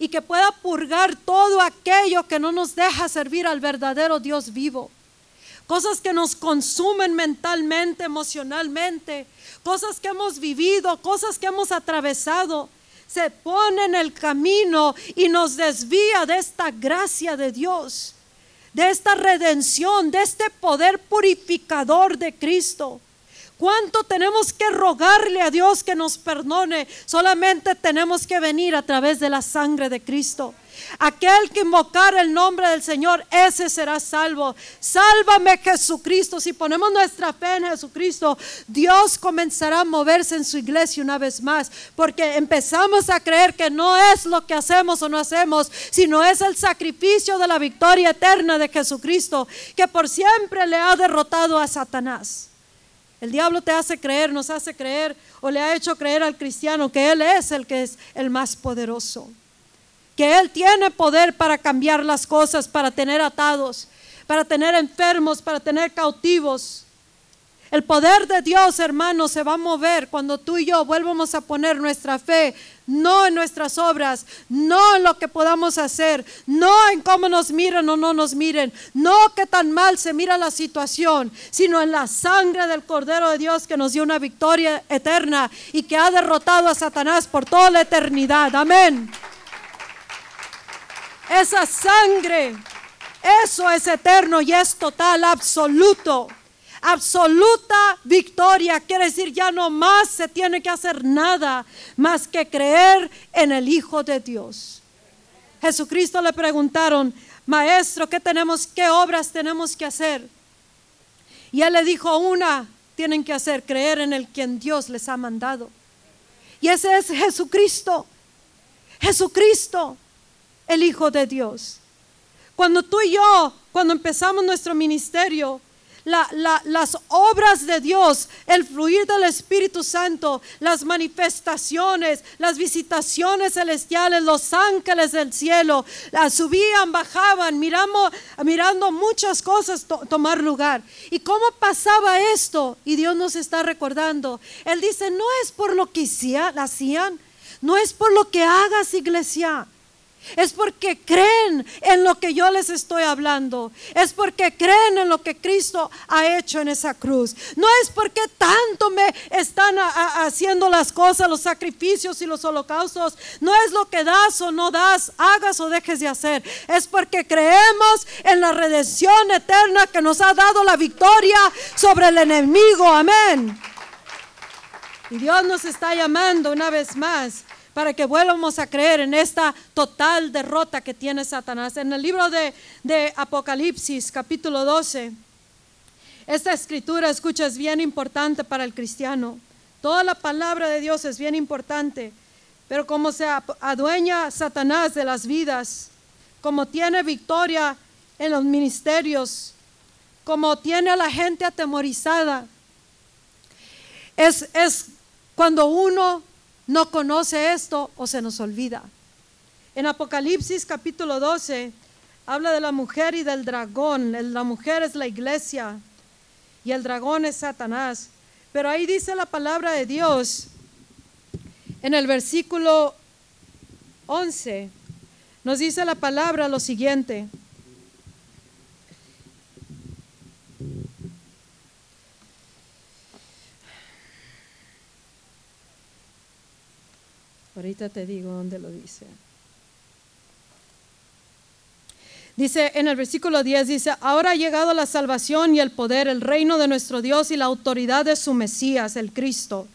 Y que pueda purgar todo aquello que no nos deja servir al verdadero Dios vivo. Cosas que nos consumen mentalmente, emocionalmente. Cosas que hemos vivido, cosas que hemos atravesado. Se pone en el camino y nos desvía de esta gracia de Dios de esta redención, de este poder purificador de Cristo. ¿Cuánto tenemos que rogarle a Dios que nos perdone? Solamente tenemos que venir a través de la sangre de Cristo. Aquel que invocar el nombre del Señor, ese será salvo. Sálvame Jesucristo. Si ponemos nuestra fe en Jesucristo, Dios comenzará a moverse en su iglesia una vez más, porque empezamos a creer que no es lo que hacemos o no hacemos, sino es el sacrificio de la victoria eterna de Jesucristo, que por siempre le ha derrotado a Satanás. El diablo te hace creer, nos hace creer o le ha hecho creer al cristiano que Él es el que es el más poderoso que Él tiene poder para cambiar las cosas, para tener atados, para tener enfermos, para tener cautivos. El poder de Dios, hermano, se va a mover cuando tú y yo vuelvamos a poner nuestra fe, no en nuestras obras, no en lo que podamos hacer, no en cómo nos miren o no nos miren, no que tan mal se mira la situación, sino en la sangre del Cordero de Dios que nos dio una victoria eterna y que ha derrotado a Satanás por toda la eternidad. Amén. Esa sangre, eso es eterno y es total, absoluto. Absoluta victoria quiere decir ya no más se tiene que hacer nada más que creer en el Hijo de Dios. Jesucristo le preguntaron, maestro, ¿qué tenemos, qué obras tenemos que hacer? Y él le dijo, una tienen que hacer, creer en el quien Dios les ha mandado. Y ese es Jesucristo. Jesucristo el Hijo de Dios. Cuando tú y yo, cuando empezamos nuestro ministerio, las obras de Dios, el fluir del Espíritu Santo, las manifestaciones, las visitaciones celestiales, los ángeles del cielo, subían, bajaban, miramos, mirando muchas cosas tomar lugar. ¿Y cómo pasaba esto? Y Dios nos está recordando. Él dice, no es por lo que hacían, no es por lo que hagas iglesia es porque creen en lo que yo les estoy hablando. Es porque creen en lo que Cristo ha hecho en esa cruz. No es porque tanto me están haciendo las cosas, los sacrificios y los holocaustos. No es lo que das o no das, hagas o dejes de hacer. Es porque creemos en la redención eterna que nos ha dado la victoria sobre el enemigo. Amén. Y Dios nos está llamando una vez más para que vuelvamos a creer en esta total derrota que tiene Satanás. En el libro de, Apocalipsis, capítulo 12, esta escritura, escucha, es bien importante para el cristiano. Toda la palabra de Dios es bien importante, pero como se adueña Satanás de las vidas, como tiene victoria en los ministerios, como tiene a la gente atemorizada, es, es cuando uno no conoce esto o se nos olvida. En Apocalipsis capítulo 12 habla de la mujer y del dragón. La mujer es la iglesia y el dragón es Satanás. Pero ahí dice la palabra de Dios en el versículo 11. Nos dice la palabra lo siguiente. Ahorita te digo dónde lo dice. Dice en el versículo 10, dice, ahora ha llegado la salvación y el poder, el reino de nuestro Dios y la autoridad de su Mesías, el Cristo.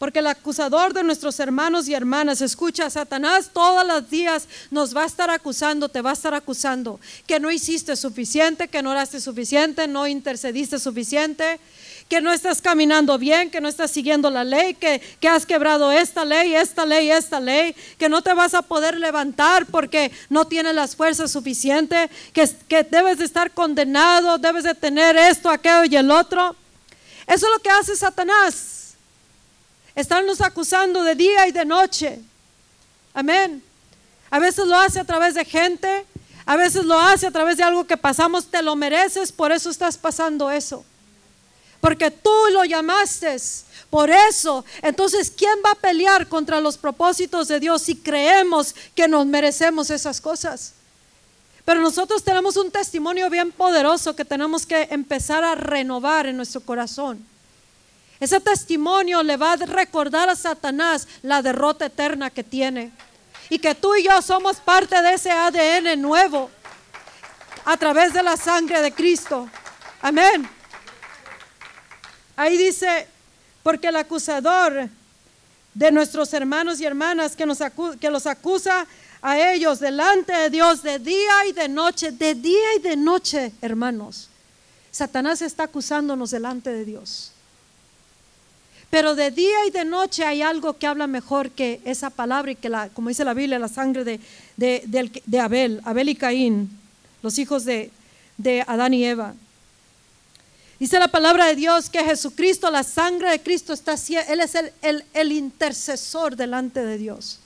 Porque el acusador de nuestros hermanos y hermanas, escucha, Satanás todos los días nos va a estar acusando, te va a estar acusando, que no hiciste suficiente, que no oraste suficiente, no intercediste suficiente, que no estás caminando bien, que no estás siguiendo la ley, que, has quebrado esta ley, esta ley, esta ley, que no te vas a poder levantar porque no tienes las fuerzas suficientes, que, que debes de estar condenado, debes de tener esto, aquello y el otro. Eso es lo que hace Satanás. Estarnos acusando de día y de noche. Amén. A veces lo hace a través de gente, a veces lo hace a través de algo que pasamos, te lo mereces, por eso estás pasando eso porque tú lo llamaste. Por eso, entonces, ¿quién va a pelear contra los propósitos de Dios si creemos que nos merecemos esas cosas? Pero nosotros tenemos un testimonio bien poderoso que tenemos que empezar a renovar en nuestro corazón. Ese testimonio le va a recordar a Satanás la derrota eterna que tiene. Y que tú y yo somos parte de ese ADN nuevo a través de la sangre de Cristo. Amén. Ahí dice, porque el acusador de nuestros hermanos y hermanas que, nos que los acusa a ellos delante de Dios de día y de noche, de día y de noche, hermanos. Satanás está acusándonos delante de Dios. Pero de día y de noche hay algo que habla mejor que esa palabra y que, la, como dice la Biblia, la sangre de, de, Abel, Abel y Caín, los hijos de, Adán y Eva. Dice la palabra de Dios que Jesucristo, la sangre de Cristo está, Él es el, el intercesor delante de Dios.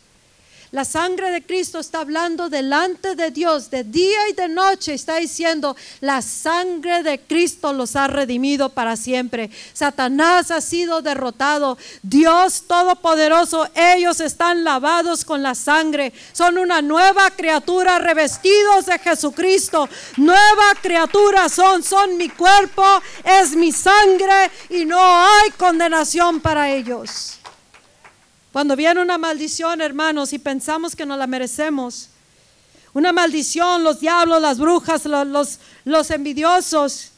La sangre de Cristo está hablando delante de Dios de día y de noche. Está diciendo, la sangre de Cristo los ha redimido para siempre. Satanás ha sido derrotado. Dios Todopoderoso, ellos están lavados con la sangre. Son una nueva criatura revestidos de Jesucristo. Nueva criatura son, son mi cuerpo, es mi sangre y no hay condenación para ellos. Cuando viene una maldición, hermanos, y pensamos que no la merecemos, una maldición, los diablos, las brujas, los, los, envidiosos,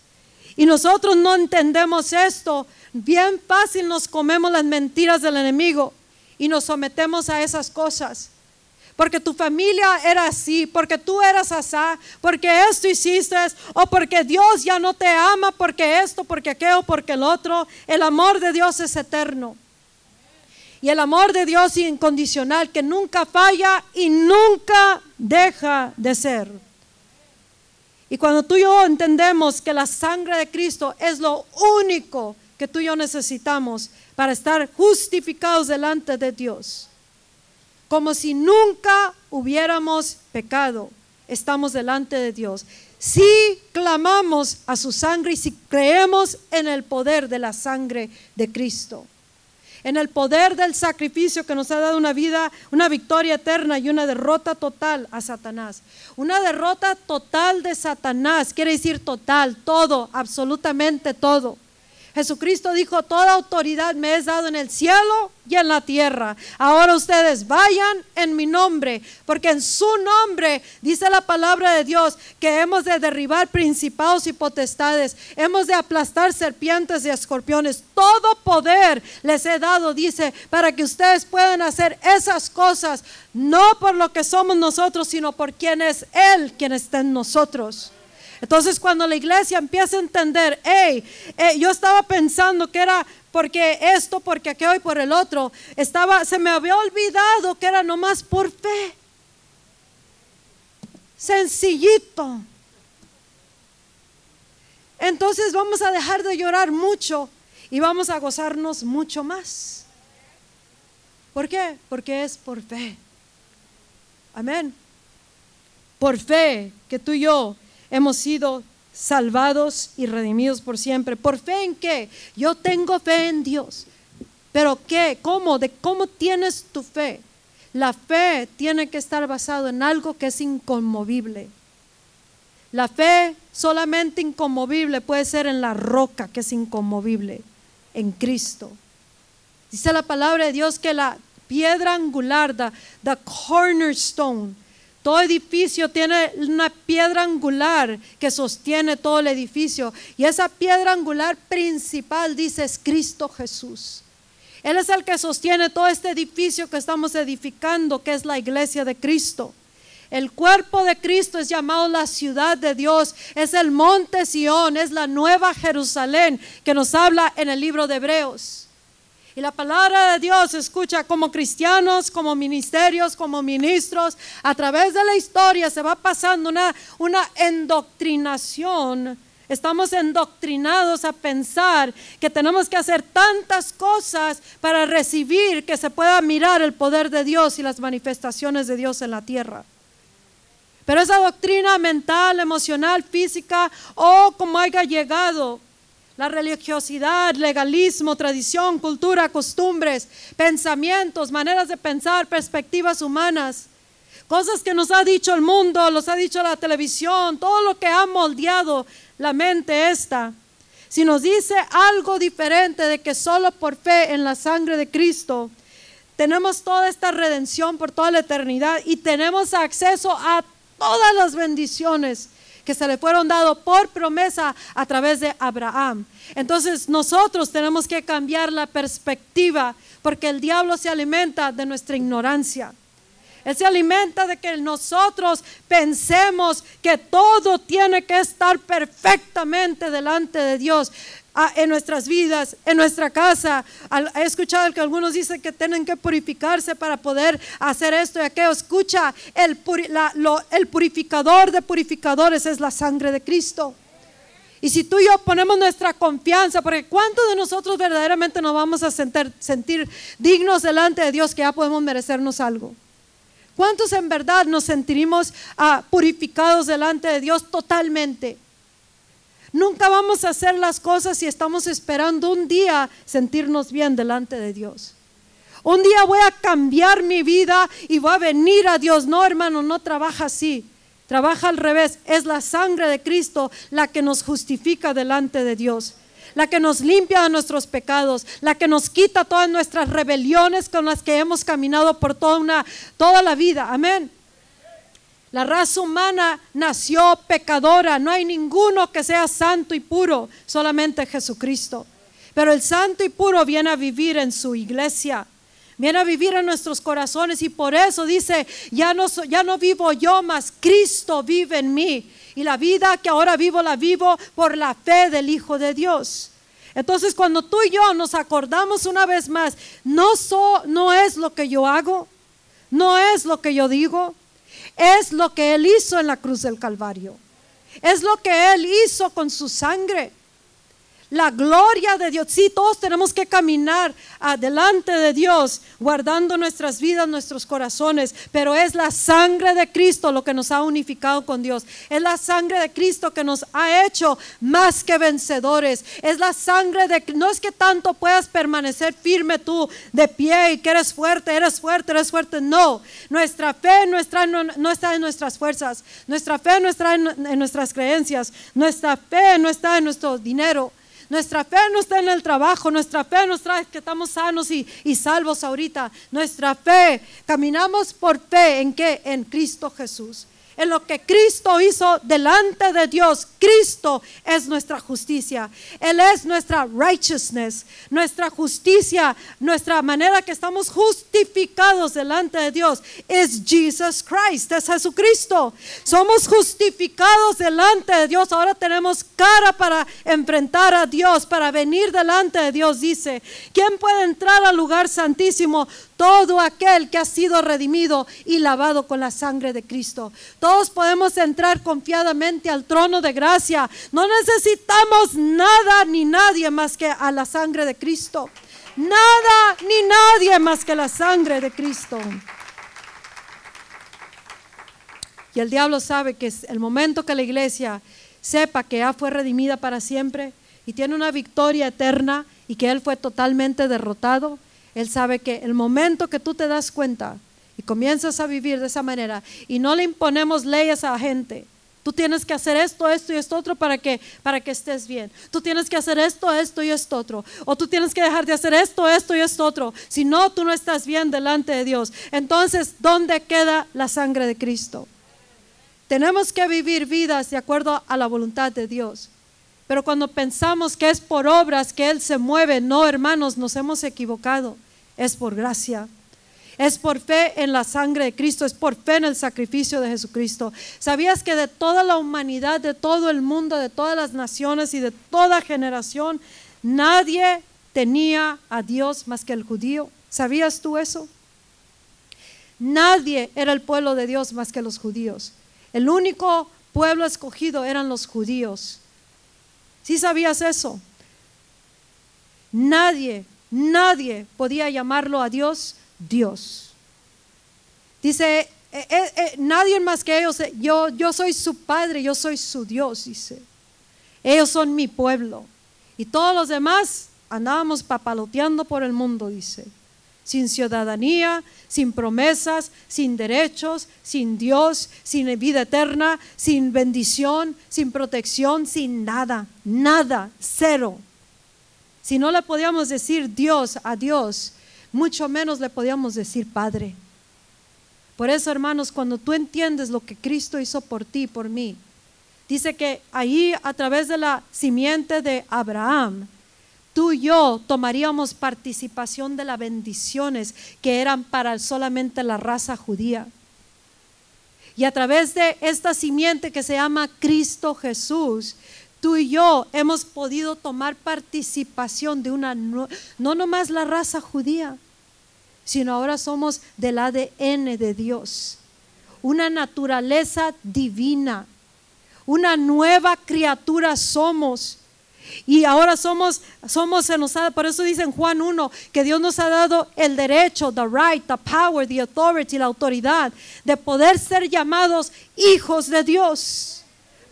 y nosotros no entendemos esto, bien fácil nos comemos las mentiras del enemigo y nos sometemos a esas cosas. Porque tu familia era así, porque tú eras asá, porque esto hiciste, o porque Dios ya no te ama, porque esto, porque aquello, porque el otro. El amor de Dios es eterno. Y el amor de Dios incondicional que nunca falla y nunca deja de ser. Y cuando tú y yo entendemos que la sangre de Cristo es lo único que tú y yo necesitamos para estar justificados delante de Dios, como si nunca hubiéramos pecado, estamos delante de Dios. Si clamamos a su sangre y si creemos en el poder de la sangre de Cristo en el poder del sacrificio que nos ha dado una vida, una victoria eterna y una derrota total a Satanás. Una derrota total de Satanás, quiere decir total, todo, absolutamente todo. Jesucristo dijo, toda autoridad me es dado en el cielo y en la tierra. Ahora ustedes vayan en mi nombre, porque en su nombre dice la palabra de Dios que hemos de derribar principados y potestades, hemos de aplastar serpientes y escorpiones. Todo poder les he dado, dice, para que ustedes puedan hacer esas cosas, no por lo que somos nosotros, sino por quien es Él quien está en nosotros. Entonces cuando la iglesia empieza a entender, hey, eh, yo estaba pensando que era porque esto, porque aquello y por el otro, estaba, se me había olvidado que era nomás por fe. Sencillito. Entonces vamos a dejar de llorar mucho y vamos a gozarnos mucho más. ¿Por qué? Porque es por fe. Amén. Por fe que tú y yo hemos sido salvados y redimidos por siempre. ¿Por fe en qué? Yo tengo fe en Dios. ¿Pero qué? ¿Cómo? ¿De cómo tienes tu fe? La fe tiene que estar basado en algo que es inconmovible. La fe solamente inconmovible puede ser en la roca que es inconmovible, en Cristo. Dice la palabra de Dios que la piedra angular, the cornerstone, todo edificio tiene una piedra angular que sostiene todo el edificio. Y esa piedra angular principal, dice, es Cristo Jesús. Él es el que sostiene todo este edificio que estamos edificando, que es la iglesia de Cristo. El cuerpo de Cristo es llamado la ciudad de Dios, es el monte Sión, es la nueva Jerusalén que nos habla en el libro de Hebreos. Y la palabra de Dios escucha como cristianos, como ministerios, como ministros. A través de la historia se va pasando una, una endoctrinación. Estamos endoctrinados a pensar que tenemos que hacer tantas cosas para recibir que se pueda mirar el poder de Dios y las manifestaciones de Dios en la tierra. Pero esa doctrina mental, emocional, física o como haya llegado la religiosidad, legalismo, tradición, cultura, costumbres, pensamientos, maneras de pensar, perspectivas humanas, cosas que nos ha dicho el mundo, los ha dicho la televisión, todo lo que ha moldeado la mente esta. Si nos dice algo diferente de que solo por fe en la sangre de Cristo tenemos toda esta redención por toda la eternidad y tenemos acceso a todas las bendiciones que se le fueron dados por promesa a través de Abraham. Entonces nosotros tenemos que cambiar la perspectiva porque el diablo se alimenta de nuestra ignorancia. Él se alimenta de que nosotros pensemos que todo tiene que estar perfectamente delante de Dios en nuestras vidas, en nuestra casa. He escuchado que algunos dicen que tienen que purificarse para poder hacer esto y aquello. Escucha, el, el purificador de purificadores es la sangre de Cristo. Y si tú y yo ponemos nuestra confianza, porque ¿cuántos de nosotros verdaderamente nos vamos a sentir, sentir dignos delante de Dios que ya podemos merecernos algo? ¿Cuántos en verdad nos sentiremos ah, purificados delante de Dios totalmente? Nunca vamos a hacer las cosas si estamos esperando un día sentirnos bien delante de Dios. Un día voy a cambiar mi vida y voy a venir a Dios. No, hermano, no trabaja así. Trabaja al revés. Es la sangre de Cristo la que nos justifica delante de Dios la que nos limpia de nuestros pecados, la que nos quita todas nuestras rebeliones con las que hemos caminado por toda, una, toda la vida. Amén. La raza humana nació pecadora, no hay ninguno que sea santo y puro, solamente Jesucristo. Pero el santo y puro viene a vivir en su iglesia, viene a vivir en nuestros corazones y por eso dice, ya no, ya no vivo yo, mas Cristo vive en mí. Y la vida que ahora vivo la vivo por la fe del Hijo de Dios. Entonces cuando tú y yo nos acordamos una vez más, no, so, no es lo que yo hago, no es lo que yo digo, es lo que Él hizo en la cruz del Calvario. Es lo que Él hizo con su sangre la gloria de Dios. Sí, todos tenemos que caminar adelante de Dios, guardando nuestras vidas, nuestros corazones, pero es la sangre de Cristo lo que nos ha unificado con Dios. Es la sangre de Cristo que nos ha hecho más que vencedores. Es la sangre de no es que tanto puedas permanecer firme tú de pie y que eres fuerte, eres fuerte, eres fuerte. No, nuestra fe no está, no, está en nuestras fuerzas, nuestra fe no está en nuestras creencias, nuestra fe no está en nuestro dinero. Nuestra fe no está en el trabajo, nuestra fe no está que estamos sanos y, y salvos ahorita. Nuestra fe, caminamos por fe en qué? En Cristo Jesús en lo que Cristo hizo delante de Dios. Cristo es nuestra justicia. Él es nuestra righteousness, nuestra justicia, nuestra manera que estamos justificados delante de Dios. Es Jesus Christ, es Jesucristo. Somos justificados delante de Dios. Ahora tenemos cara para enfrentar a Dios, para venir delante de Dios. Dice, ¿quién puede entrar al lugar santísimo? Todo aquel que ha sido redimido y lavado con la sangre de Cristo. Todos podemos entrar confiadamente al trono de gracia. No necesitamos nada ni nadie más que a la sangre de Cristo. Nada ni nadie más que la sangre de Cristo. Y el diablo sabe que es el momento que la iglesia sepa que ya fue redimida para siempre y tiene una victoria eterna y que Él fue totalmente derrotado, él sabe que el momento que tú te das cuenta y comienzas a vivir de esa manera y no le imponemos leyes a la gente, Tú tienes que hacer esto, esto y esto otro para que, para que estés bien. Tú tienes que hacer esto, esto y esto otro. O tú tienes que dejar de hacer esto, esto y esto otro. Si no, tú no estás bien delante de Dios. Entonces, ¿dónde queda la sangre de Cristo? Tenemos que vivir vidas de acuerdo a la voluntad de Dios. Pero cuando pensamos que es por obras que Él se mueve, no, hermanos, nos hemos equivocado es por gracia. Es por fe en la sangre de Cristo, es por fe en el sacrificio de Jesucristo. ¿Sabías que de toda la humanidad, de todo el mundo, de todas las naciones y de toda generación, nadie tenía a Dios más que el judío? ¿Sabías tú eso? Nadie era el pueblo de Dios más que los judíos. El único pueblo escogido eran los judíos. ¿Sí sabías eso? Nadie Nadie podía llamarlo a Dios Dios. Dice, eh, eh, eh, nadie más que ellos, yo, yo soy su padre, yo soy su Dios, dice. Ellos son mi pueblo. Y todos los demás andábamos papaloteando por el mundo, dice. Sin ciudadanía, sin promesas, sin derechos, sin Dios, sin vida eterna, sin bendición, sin protección, sin nada, nada, cero. Si no le podíamos decir Dios a Dios, mucho menos le podíamos decir Padre. Por eso, hermanos, cuando tú entiendes lo que Cristo hizo por ti, por mí, dice que ahí a través de la simiente de Abraham, tú y yo tomaríamos participación de las bendiciones que eran para solamente la raza judía. Y a través de esta simiente que se llama Cristo Jesús, tú y yo hemos podido tomar participación de una, no, no nomás la raza judía, sino ahora somos del ADN de Dios, una naturaleza divina, una nueva criatura somos. Y ahora somos, somos, se nos ha, por eso dice en Juan 1 que Dios nos ha dado el derecho, the right, the power, the authority, la autoridad de poder ser llamados hijos de Dios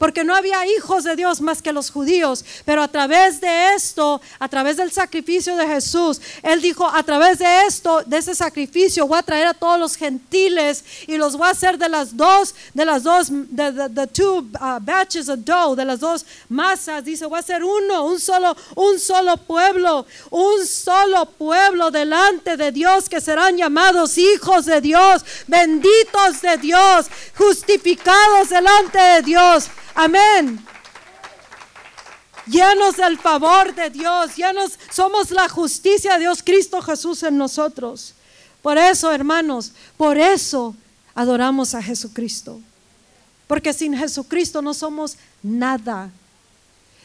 porque no había hijos de Dios más que los judíos, pero a través de esto, a través del sacrificio de Jesús, Él dijo, a través de esto, de ese sacrificio, voy a traer a todos los gentiles y los voy a hacer de las dos, de las dos, de the, two uh, batches of dough, de las dos masas, dice, voy a ser uno, un solo, un solo pueblo, un solo pueblo delante de Dios que serán llamados hijos de Dios, benditos de Dios, justificados delante de Dios. Amén. Llenos del favor de Dios, llenos, somos la justicia de Dios, Cristo Jesús en nosotros. Por eso, hermanos, por eso adoramos a Jesucristo. Porque sin Jesucristo no somos nada.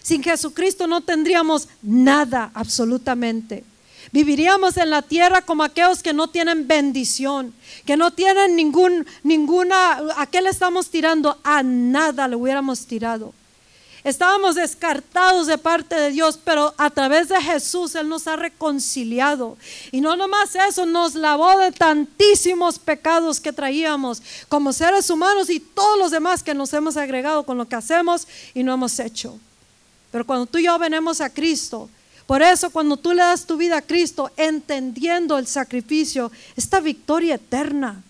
Sin Jesucristo no tendríamos nada absolutamente. Viviríamos en la tierra como aquellos que no tienen bendición, que no tienen ningún, ninguna, ¿a qué le estamos tirando? A nada le hubiéramos tirado. Estábamos descartados de parte de Dios, pero a través de Jesús Él nos ha reconciliado. Y no nomás eso, nos lavó de tantísimos pecados que traíamos como seres humanos y todos los demás que nos hemos agregado con lo que hacemos y no hemos hecho. Pero cuando tú y yo venimos a Cristo, por eso cuando tú le das tu vida a Cristo, entendiendo el sacrificio, esta victoria eterna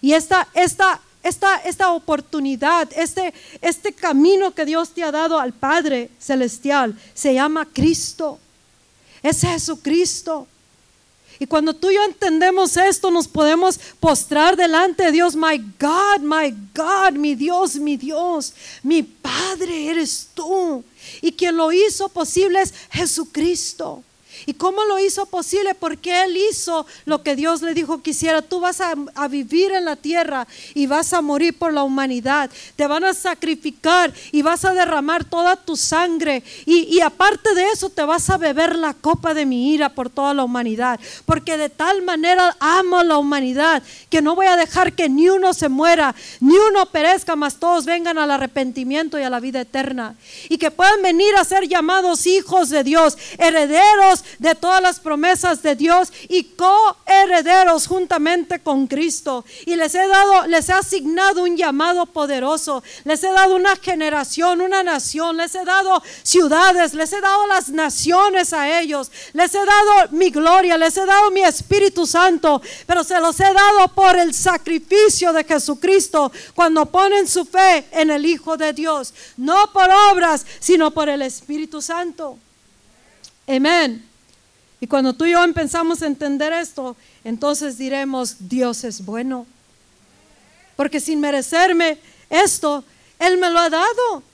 y esta, esta, esta, esta oportunidad, este, este camino que Dios te ha dado al Padre Celestial, se llama Cristo. Es Jesucristo. Y cuando tú y yo entendemos esto, nos podemos postrar delante de Dios. My God, my God, mi Dios, mi Dios, mi Padre eres tú. Y quien lo hizo posible es Jesucristo. ¿Y cómo lo hizo posible? Porque Él hizo lo que Dios le dijo que hiciera. Tú vas a, vivir en la tierra y vas a morir por la humanidad. Te van a sacrificar y vas a derramar toda tu sangre. Y, aparte de eso, te vas a beber la copa de mi ira por toda la humanidad. Porque de tal manera amo a la humanidad que no voy a dejar que ni uno se muera, ni uno perezca, mas todos vengan al arrepentimiento y a la vida eterna. Y que puedan venir a ser llamados hijos de Dios, herederos de todas las promesas de Dios y coherederos juntamente con Cristo. Y les he dado, les he asignado un llamado poderoso. Les he dado una generación, una nación. Les he dado ciudades. Les he dado las naciones a ellos. Les he dado mi gloria. Les he dado mi Espíritu Santo. Pero se los he dado por el sacrificio de Jesucristo cuando ponen su fe en el Hijo de Dios. No por obras, sino por el Espíritu Santo. Amén. Y cuando tú y yo empezamos a entender esto, entonces diremos, Dios es bueno. Porque sin merecerme esto, Él me lo ha dado.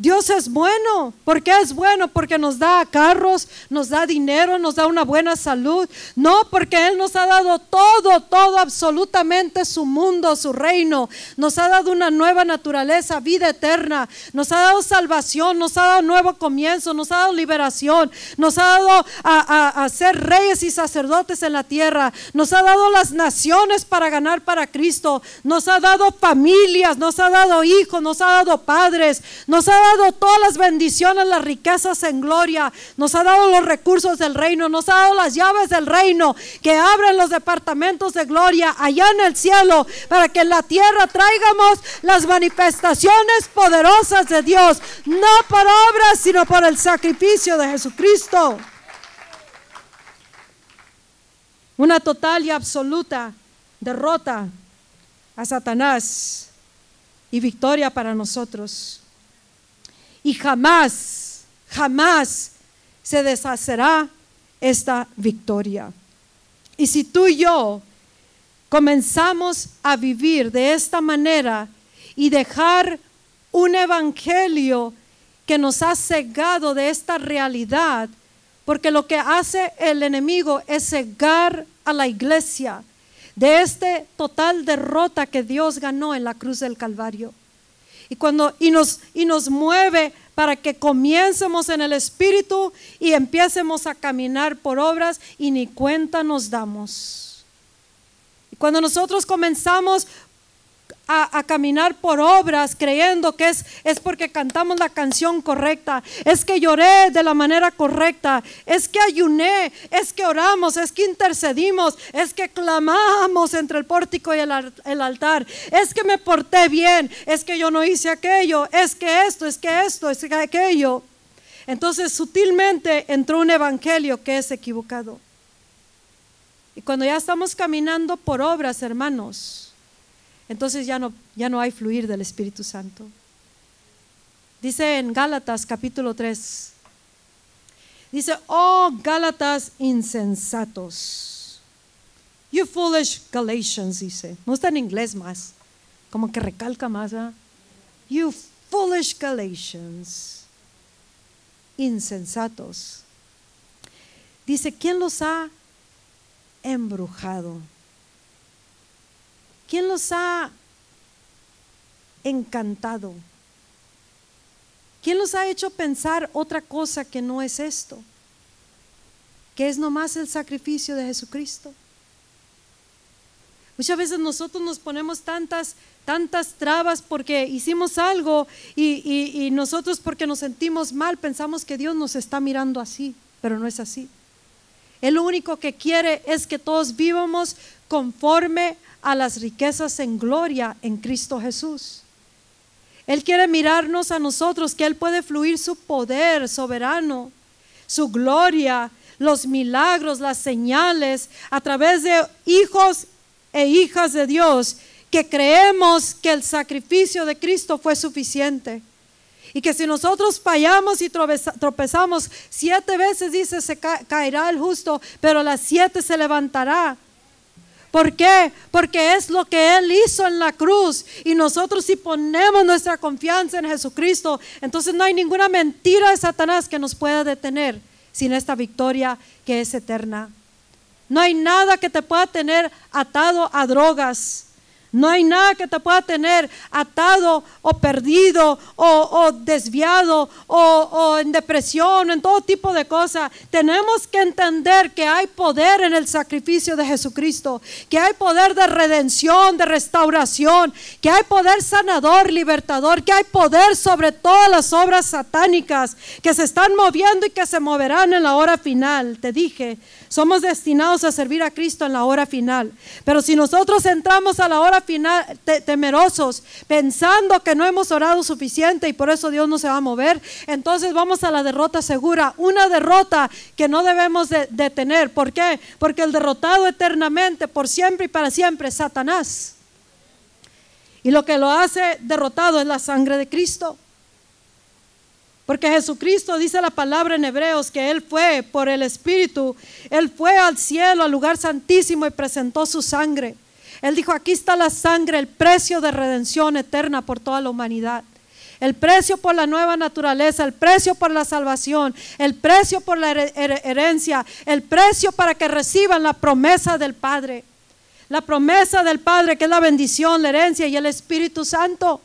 Dios es bueno. ¿Por qué es bueno? Porque nos da carros, nos da dinero, nos da una buena salud. No, porque Él nos ha dado todo, todo, absolutamente su mundo, su reino. Nos ha dado una nueva naturaleza, vida eterna. Nos ha dado salvación, nos ha dado nuevo comienzo, nos ha dado liberación. Nos ha dado a, a ser reyes y sacerdotes en la tierra. Nos ha dado las naciones para ganar para Cristo. Nos ha dado familias, nos ha dado hijos, nos ha dado padres, nos ha dado dado todas las bendiciones, las riquezas en gloria, nos ha dado los recursos del reino, nos ha dado las llaves del reino que abren los departamentos de gloria allá en el cielo para que en la tierra traigamos las manifestaciones poderosas de Dios, no por obras, sino por el sacrificio de Jesucristo. Una total y absoluta derrota a Satanás y victoria para nosotros y jamás, jamás se deshacerá esta victoria. Y si tú y yo comenzamos a vivir de esta manera y dejar un evangelio que nos ha cegado de esta realidad, Porque lo que hace el enemigo es cegar a la iglesia de este total derrota que Dios ganó en la cruz del Calvario. Y cuando y nos y nos mueve para que comiencemos en el espíritu y empiecemos a caminar por obras y ni cuenta nos damos. Y cuando nosotros comenzamos a, caminar por obras creyendo que es, es porque cantamos la canción correcta, es que lloré de la manera correcta, es que ayuné, es que oramos, es que intercedimos, es que clamamos entre el pórtico y el, el altar, es que me porté bien, es que yo no hice aquello, es que esto, es que esto, es que aquello. Entonces sutilmente entró un evangelio que es equivocado. Y cuando ya estamos caminando por obras, hermanos, entonces ya no, ya no hay fluir del Espíritu Santo. Dice en Gálatas capítulo 3, dice, oh Gálatas insensatos, you foolish Galatians, dice, no está en inglés más, como que recalca más, ¿verdad? You foolish Galatians, insensatos. Dice, ¿quién los ha embrujado? ¿Quién los ha encantado? ¿Quién los ha hecho pensar otra cosa que no es esto? Que es nomás el sacrificio de Jesucristo. Muchas veces nosotros nos ponemos tantas, tantas trabas porque hicimos algo y, nosotros porque nos sentimos mal pensamos que Dios nos está mirando así, pero no es así. Él lo único que quiere es que todos vivamos conforme a las riquezas en gloria en Cristo Jesús. Él quiere mirarnos a nosotros, que Él puede fluir su poder soberano, su gloria, los milagros, las señales, a través de hijos e hijas de Dios, que creemos que el sacrificio de Cristo fue suficiente. Y que si nosotros fallamos y tropezamos siete veces, dice, se caerá el justo, pero las siete se levantará. ¿Por qué? Porque es lo que Él hizo en la cruz. Y nosotros si ponemos nuestra confianza en Jesucristo, entonces no hay ninguna mentira de Satanás que nos pueda detener sin esta victoria que es eterna. No hay nada que te pueda tener atado a drogas no hay nada que te pueda tener atado o perdido o, desviado o, o, en depresión en todo tipo de cosas. Tenemos que entender que hay poder en el sacrificio de Jesucristo, que hay poder de redención, de restauración, que hay poder sanador, libertador, que hay poder sobre todas las obras satánicas que se están moviendo y que se moverán en la hora final. Te dije, somos destinados a servir a Cristo en la hora final. Pero si nosotros entramos a la hora final temerosos, pensando que no hemos orado suficiente y por eso Dios no se va a mover, entonces vamos a la derrota segura. Una derrota que no debemos de, tener. ¿Por qué? Porque el derrotado eternamente, por siempre y para siempre, es Satanás. Y lo que lo hace derrotado es la sangre de Cristo. Porque Jesucristo dice la palabra en Hebreos que Él fue por el Espíritu, Él fue al cielo, al lugar santísimo y presentó su sangre. Él dijo, aquí está la sangre, el precio de redención eterna por toda la humanidad. El precio por la nueva naturaleza, el precio por la salvación, el precio por la herencia, el precio para que reciban la promesa del Padre. La promesa del Padre que es la bendición, la herencia y el Espíritu Santo.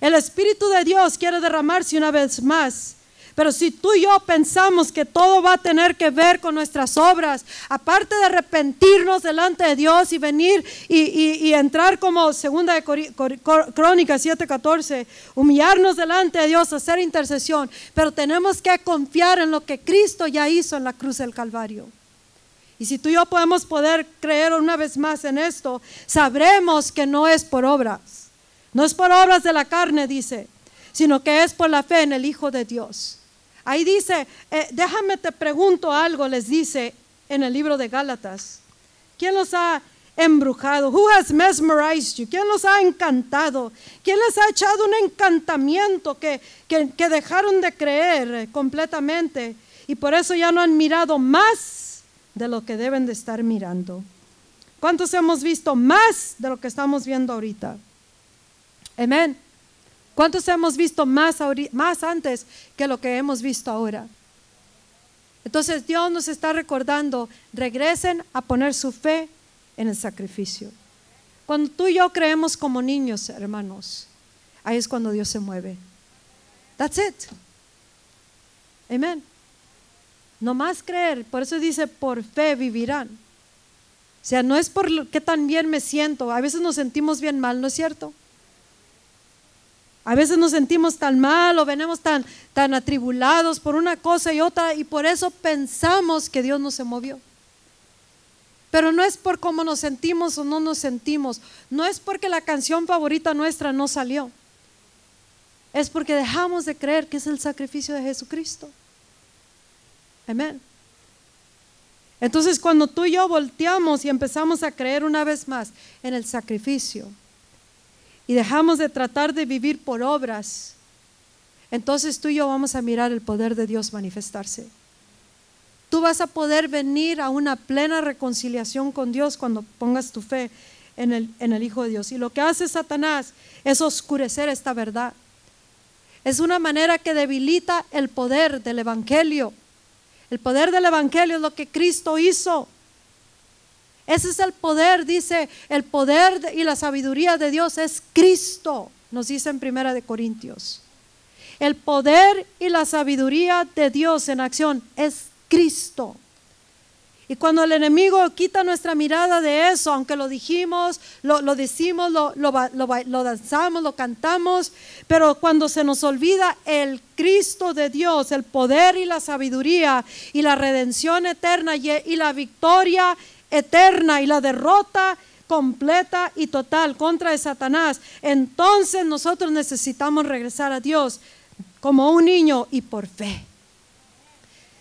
El Espíritu de Dios quiere derramarse una vez más. Pero si tú y yo pensamos que todo va a tener que ver con nuestras obras, aparte de arrepentirnos delante de Dios y venir y, entrar como segunda de Crónicas 7:14, humillarnos delante de Dios, hacer intercesión, pero tenemos que confiar en lo que Cristo ya hizo en la cruz del Calvario. Y si tú y yo podemos poder creer una vez más en esto, sabremos que no es por obras no es por obras de la carne, dice, sino que es por la fe en el Hijo de Dios. Ahí dice, eh, déjame te pregunto algo, les dice en el libro de Gálatas. ¿Quién los ha embrujado? Who has mesmerized you? ¿Quién los ha encantado? ¿Quién les ha echado un encantamiento que, que dejaron de creer completamente? Y por eso ya no han mirado más de lo que deben de estar mirando. ¿Cuántos hemos visto más de lo que estamos viendo ahorita? Amén. ¿Cuántos hemos visto más, más antes que lo que hemos visto ahora? Entonces Dios nos está recordando, regresen a poner su fe en el sacrificio. Cuando tú y yo creemos como niños, hermanos, ahí es cuando Dios se mueve. That's it. Amén. No más creer, por eso dice, por fe vivirán. O sea, no es por qué tan bien me siento, a veces nos sentimos bien mal, ¿no es cierto? A veces nos sentimos tan mal o venimos tan, tan atribulados por una cosa y otra y por eso pensamos que Dios no se movió. Pero no es por cómo nos sentimos o no nos sentimos, no es porque la canción favorita nuestra no salió, es porque dejamos de creer que es el sacrificio de Jesucristo. Amén. Entonces cuando tú y yo volteamos y empezamos a creer una vez más en el sacrificio y dejamos de tratar de vivir por obras, entonces tú y yo vamos a mirar el poder de Dios manifestarse. Tú vas a poder venir a una plena reconciliación con Dios cuando pongas tu fe en el, en el Hijo de Dios. Y lo que hace Satanás es oscurecer esta verdad. Es una manera que debilita el poder del Evangelio el poder del Evangelio es lo que Cristo hizo. Ese es el poder, dice, el poder y la sabiduría de Dios es Cristo, nos dice en Primera de Corintios. El poder y la sabiduría de Dios en acción es Cristo. Y cuando el enemigo quita nuestra mirada de eso, aunque lo dijimos, lo, decimos, lo, danzamos, lo cantamos, pero cuando se nos olvida el Cristo de Dios, el poder y la sabiduría y la redención eterna y, y la victoria eterna y la derrota completa y total contra Satanás, entonces nosotros necesitamos regresar a Dios como un niño y por fe.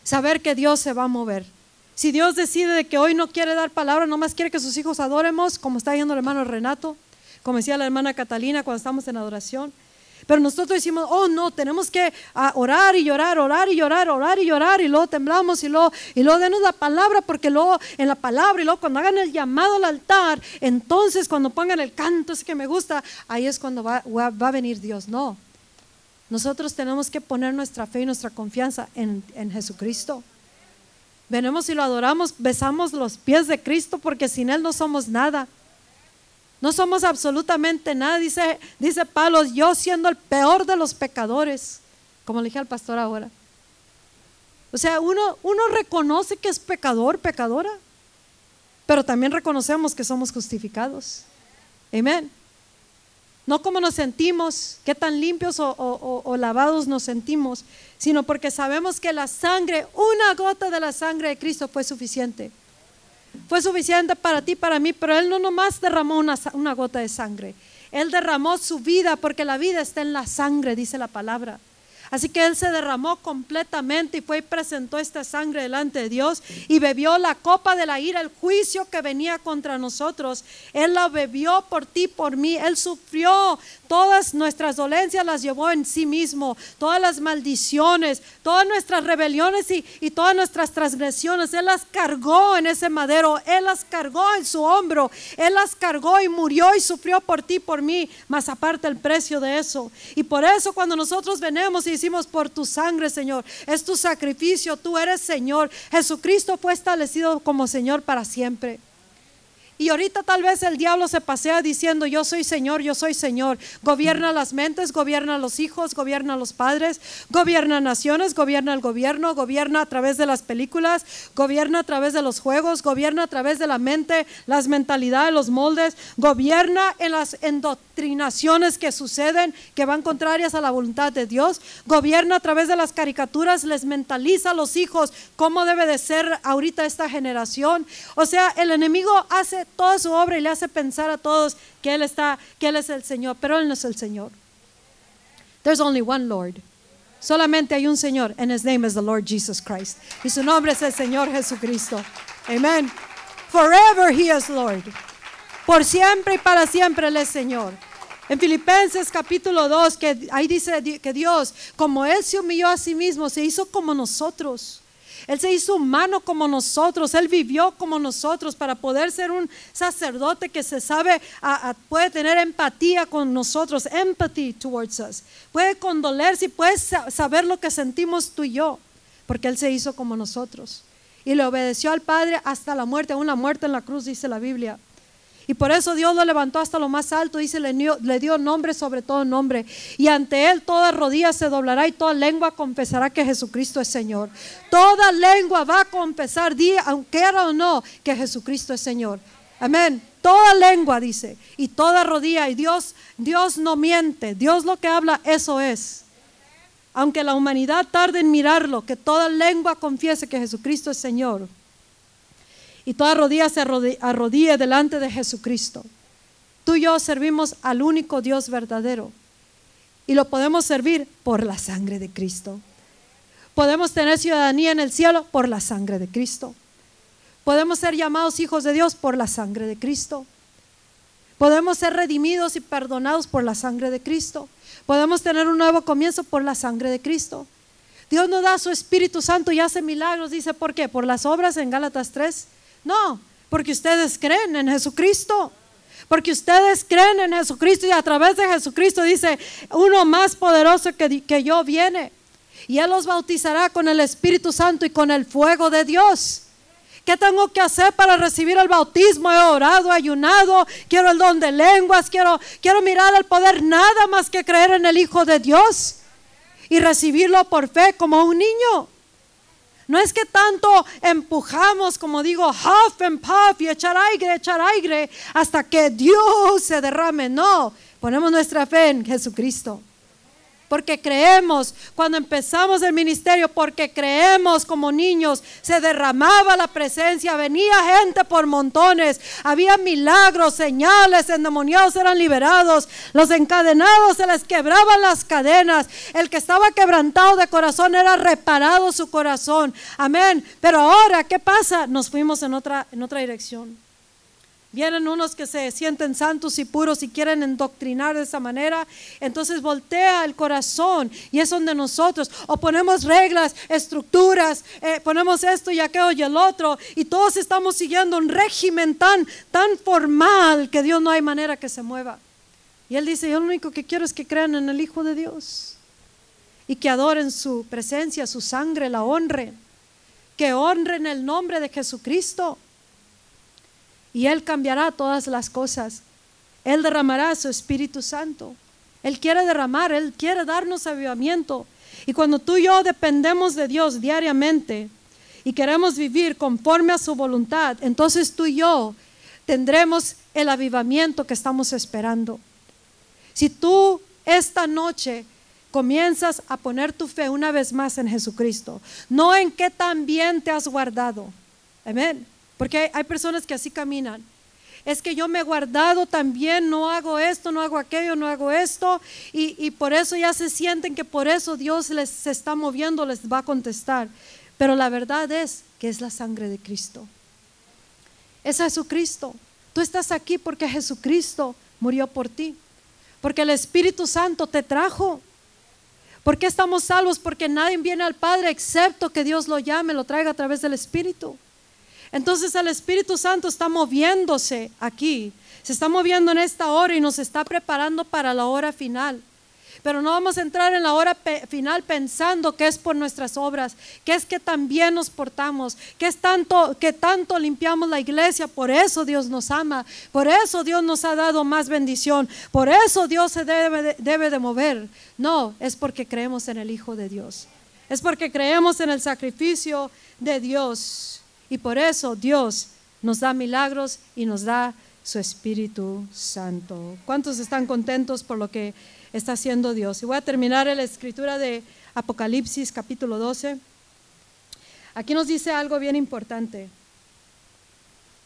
Saber que Dios se va a mover si Dios decide de que hoy no quiere dar palabra, nomás quiere que sus hijos adoremos, como está diciendo el hermano Renato, como decía la hermana Catalina cuando estamos en adoración. Pero nosotros decimos, oh no, tenemos que ah, orar y llorar, orar y llorar, orar y llorar, y luego temblamos y luego, y luego denos la palabra, porque luego en la palabra, y luego cuando hagan el llamado al altar, entonces cuando pongan el canto ese que me gusta, ahí es cuando va, va a venir Dios. No, nosotros tenemos que poner nuestra fe y nuestra confianza en, en Jesucristo. Venemos y lo adoramos, besamos los pies de Cristo porque sin Él no somos nada. No somos absolutamente nada, dice, dice Pablo, yo siendo el peor de los pecadores, como le dije al pastor ahora. O sea, uno, uno reconoce que es pecador, pecadora, pero también reconocemos que somos justificados. Amén. No como nos sentimos, qué tan limpios o, lavados nos sentimos, sino porque sabemos que la sangre, una gota de la sangre de Cristo fue suficiente. Fue suficiente para ti, para mí, pero Él no nomás derramó una, una gota de sangre. Él derramó su vida porque la vida está en la sangre, dice la palabra. Así que Él se derramó completamente y fue y presentó esta sangre delante de Dios y bebió la copa de la ira, el juicio que venía contra nosotros. Él la bebió por ti, por mí. Él sufrió todas nuestras dolencias, las llevó en sí mismo. Todas las maldiciones, todas nuestras rebeliones y, todas nuestras transgresiones. Él las cargó en ese madero. Él las cargó en su hombro. Él las cargó y murió y sufrió por ti, por mí. Más aparte el precio de eso. Y por eso cuando nosotros venemos y decimos por tu sangre, Señor. Es tu sacrificio, tú eres Señor. Jesucristo fue establecido como Señor para siempre. Y ahorita tal vez el diablo se pasea diciendo, yo soy Señor, yo soy Señor. Gobierna las mentes, gobierna los hijos, gobierna los padres, gobierna naciones, gobierna el gobierno, gobierna a través de las películas, gobierna a través de los juegos, gobierna a través de la mente, las mentalidades, los moldes, gobierna en las endoctrinaciones que suceden, que van contrarias a la voluntad de Dios, gobierna a través de las caricaturas, les mentaliza a los hijos cómo debe de ser ahorita esta generación. O sea, el enemigo hace toda su obra y le hace pensar a todos que Él está, que Él es el Señor, pero Él no es el Señor. There's only one Lord. Solamente hay un Señor, and His name is the Lord Jesus Christ. Y su nombre es el Señor Jesucristo. Amen. Forever He is Lord. Por siempre y para siempre Él es Señor. En Filipenses capítulo 2, que ahí dice que Dios, como Él se humilló a sí mismo, se hizo como nosotros él se hizo humano como nosotros, Él vivió como nosotros para poder ser un sacerdote que se sabe, puede tener empatía con nosotros, empathy towards us. Puede condolerse y puede saber lo que sentimos tú y yo. porque Él se hizo como nosotros. Y le obedeció al Padre hasta la muerte, la muerte en la cruz, dice la Biblia. Y por eso Dios lo levantó hasta lo más alto, dice, le dio, le dio, nombre sobre todo nombre. Y ante Él toda rodilla se doblará y toda lengua confesará que Jesucristo es Señor. Toda lengua va a confesar, aunque era o no, que Jesucristo es Señor. Amén. Toda lengua dice, y toda rodilla, y Dios, Dios no miente, Dios lo que habla, eso es. Aunque la humanidad tarde en mirarlo, que toda lengua confiese que Jesucristo es Señor y toda rodilla se arrodille delante de Jesucristo. Tú y yo servimos al único Dios verdadero y lo podemos servir por la sangre de Cristo. Podemos tener ciudadanía en el cielo por la sangre de Cristo. Podemos ser llamados hijos de Dios por la sangre de Cristo. Podemos ser redimidos y perdonados por la sangre de Cristo. Podemos tener un nuevo comienzo por la sangre de Cristo. Dios nos da su Espíritu Santo y hace milagros. Dice, ¿por qué? Por las obras en Gálatas 3. No, porque ustedes creen en Jesucristo. Porque ustedes creen en Jesucristo y a través de Jesucristo dice, uno más poderoso que, que yo viene. Y Él los bautizará con el Espíritu Santo y con el fuego de Dios. ¿Qué tengo que hacer para recibir el bautismo? He orado, he ayunado, quiero el don de lenguas, quiero, quiero mirar el poder, nada más que creer en el Hijo de Dios y recibirlo por fe como un niño. No es que tanto empujamos, como digo, half and puff y echar aire, echar aire, hasta que Dios se derrame. No, ponemos nuestra fe en Jesucristo porque creemos cuando empezamos el ministerio, porque creemos como niños, se derramaba la presencia, venía gente por montones, había milagros, señales, endemoniados eran liberados, los encadenados se les quebraban las cadenas, el que estaba quebrantado de corazón era reparado su corazón, amén. Pero ahora, ¿qué pasa? Nos fuimos en otra, en otra dirección. Vienen unos que se sienten santos y puros y quieren endoctrinar de esa manera. Entonces voltea el corazón y es donde nosotros o ponemos reglas, estructuras, eh, ponemos esto y aquello y el otro y todos estamos siguiendo un régimen tan, tan formal que Dios no hay manera que se mueva. Y Él dice, yo lo único que quiero es que crean en el Hijo de Dios y que adoren su presencia, su sangre, la honren, que honren el nombre de Jesucristo y Él cambiará todas las cosas. Él derramará su Espíritu Santo. Él quiere derramar, Él quiere darnos avivamiento. Y cuando tú y yo dependemos de Dios diariamente y queremos vivir conforme a su voluntad, entonces tú y yo tendremos el avivamiento que estamos esperando. Si tú esta noche comienzas a poner tu fe una vez más en Jesucristo, no en qué tan bien te has guardado. Amén. Porque hay, personas que así caminan. Es que yo me he guardado también, no hago esto, no hago aquello, no hago esto. Y, por eso ya se sienten que por eso Dios les está moviendo, les va a contestar. Pero la verdad es que es la sangre de Cristo. Es Jesucristo. Tú estás aquí porque Jesucristo murió por ti. Porque el Espíritu Santo te trajo. ¿Por qué estamos salvos? Porque nadie viene al Padre excepto que Dios lo llame, lo traiga a través del Espíritu. Entonces el Espíritu Santo está moviéndose aquí, se está moviendo en esta hora y nos está preparando para la hora final. Pero no vamos a entrar en la hora final pensando que es por nuestras obras, que es que también nos portamos, que es tanto que tanto limpiamos la iglesia, por eso Dios nos ama, por eso Dios nos ha dado más bendición, por eso Dios se debe, debe de mover. No, es porque creemos en el Hijo de Dios. Es porque creemos en el sacrificio de Dios. Y por eso Dios nos da milagros y nos da su Espíritu Santo. ¿Cuántos están contentos por lo que está haciendo Dios? Y voy a terminar en la escritura de Apocalipsis capítulo 12. Aquí nos dice algo bien importante.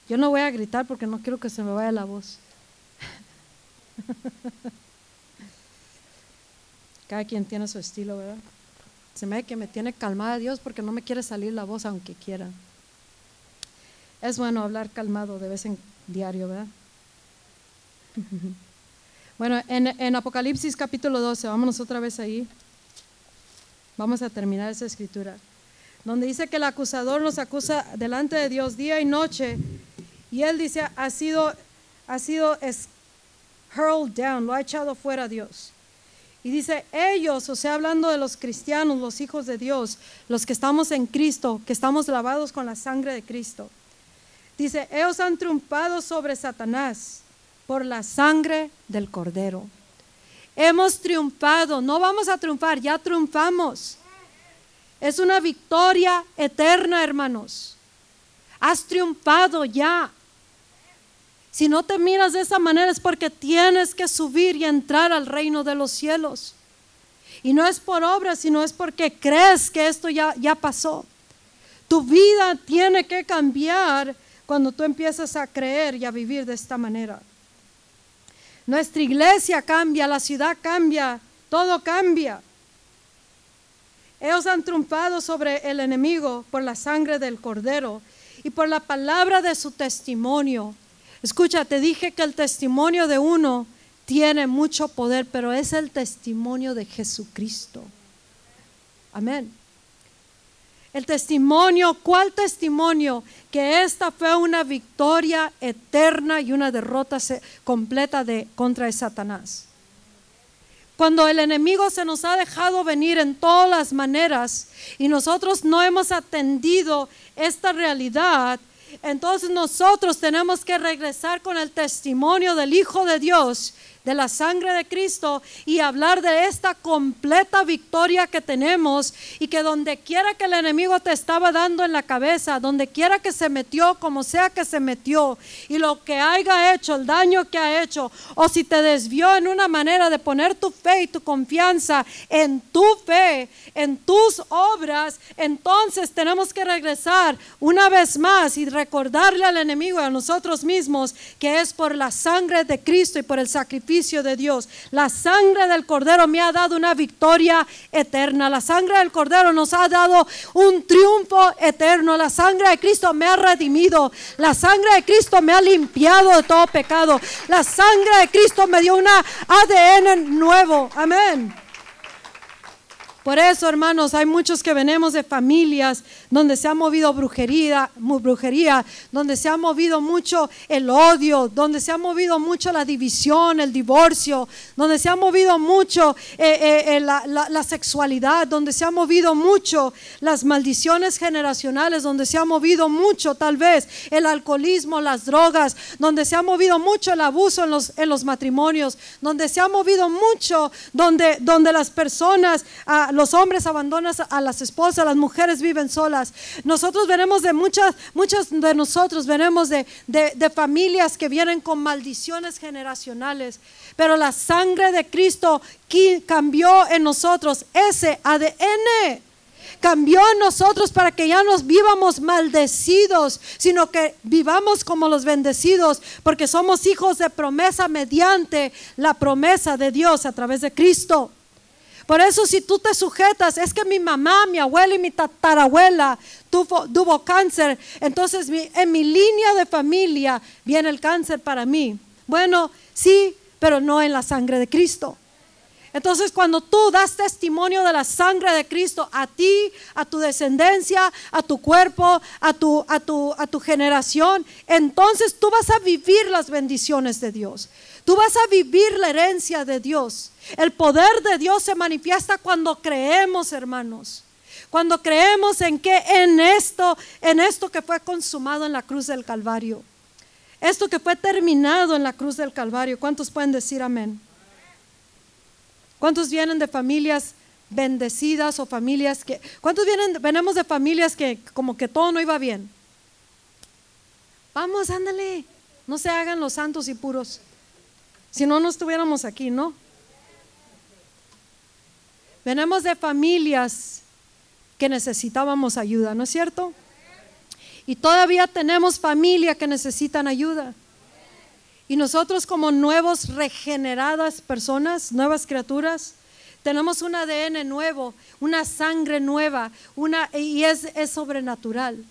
Yo no voy a gritar porque no quiero que se me vaya la voz. Cada quien tiene su estilo, ¿verdad? Se me que me tiene calmada Dios porque no me quiere salir la voz aunque quiera. Es bueno hablar calmado de vez en diario, ¿verdad? Bueno, en, Apocalipsis capítulo 12, vámonos otra vez ahí. Vamos a terminar esa escritura. Donde dice que el acusador nos acusa delante de Dios día y noche. Y él dice, ha sido, ha sido hurled down, lo ha echado fuera Dios. Y dice, ellos, o sea, hablando de los cristianos, los hijos de Dios, los que estamos en Cristo, que estamos lavados con la sangre de Cristo. Dice, ellos han triunfado sobre Satanás por la sangre del cordero. Hemos triunfado, no vamos a triunfar, ya triunfamos. Es una victoria eterna, hermanos. Has triunfado ya. Si no te miras de esa manera es porque tienes que subir y entrar al reino de los cielos. Y no es por obra, sino es porque crees que esto ya, ya pasó. Tu vida tiene que cambiar cuando tú empiezas a creer y a vivir de esta manera. Nuestra iglesia cambia, la ciudad cambia, todo cambia. Ellos han triunfado sobre el enemigo por la sangre del cordero y por la palabra de su testimonio. Escucha, te dije que el testimonio de uno tiene mucho poder, pero es el testimonio de Jesucristo. Amén. El testimonio, ¿cuál testimonio? Que esta fue una victoria eterna y una derrota completa de, contra Satanás. Cuando el enemigo se nos ha dejado venir en todas las maneras y nosotros no hemos atendido esta realidad, entonces nosotros tenemos que regresar con el testimonio del Hijo de Dios de la sangre de Cristo y hablar de esta completa victoria que tenemos y que donde quiera que el enemigo te estaba dando en la cabeza, donde quiera que se metió, como sea que se metió, y lo que haya hecho, el daño que ha hecho, o si te desvió en una manera de poner tu fe y tu confianza en tu fe, en tus obras, entonces tenemos que regresar una vez más y recordarle al enemigo y a nosotros mismos que es por la sangre de Cristo y por el sacrificio de Dios. La sangre del Cordero me ha dado una victoria eterna. La sangre del Cordero nos ha dado un triunfo eterno. La sangre de Cristo me ha redimido. La sangre de Cristo me ha limpiado de todo pecado. La sangre de Cristo me dio una ADN nuevo. Amén. Por eso, hermanos, hay muchos que venimos de familias donde se ha movido brujería, brujería, donde se ha movido mucho el odio, donde se ha movido mucho la división, el divorcio, donde se ha movido mucho eh, eh, eh, la, sexualidad, donde se ha movido mucho las maldiciones generacionales, donde se ha movido mucho tal vez el alcoholismo, las drogas, donde se ha movido mucho el abuso en los, en los matrimonios, donde se ha movido mucho, donde, donde las personas... Ah, los hombres abandonan a las esposas, las mujeres viven solas. Nosotros venimos de muchas, muchos de nosotros venimos de, de familias que vienen con maldiciones generacionales. Pero la sangre de Cristo cambió en nosotros ese ADN cambió en nosotros para que ya nos vivamos maldecidos, sino que vivamos como los bendecidos, porque somos hijos de promesa mediante la promesa de Dios a través de Cristo. Por eso si tú te sujetas, es que mi mamá, mi abuela y mi tatarabuela tuvo, cáncer, entonces en mi línea de familia viene el cáncer para mí. Bueno, sí, pero no en la sangre de Cristo. Entonces cuando tú das testimonio de la sangre de Cristo a ti, a tu descendencia, a tu cuerpo, a tu, a tu, a tu generación, entonces tú vas a vivir las bendiciones de Dios. Tú vas a vivir la herencia de Dios. El poder de Dios se manifiesta cuando creemos, hermanos. Cuando creemos en que en esto, en esto que fue consumado en la cruz del Calvario. Esto que fue terminado en la cruz del Calvario. ¿Cuántos pueden decir amén? ¿Cuántos vienen de familias bendecidas o familias que... ¿Cuántos vienen, venimos de familias que como que todo no iba bien? Vamos, ándale. No se hagan los santos y puros. Si no, no estuviéramos aquí, ¿no? Venimos de familias que necesitábamos ayuda, ¿no es cierto? Y todavía tenemos familia que necesitan ayuda. Y nosotros como nuevos regeneradas personas, nuevas criaturas, tenemos un ADN nuevo, una sangre nueva, una, y es, es sobrenatural.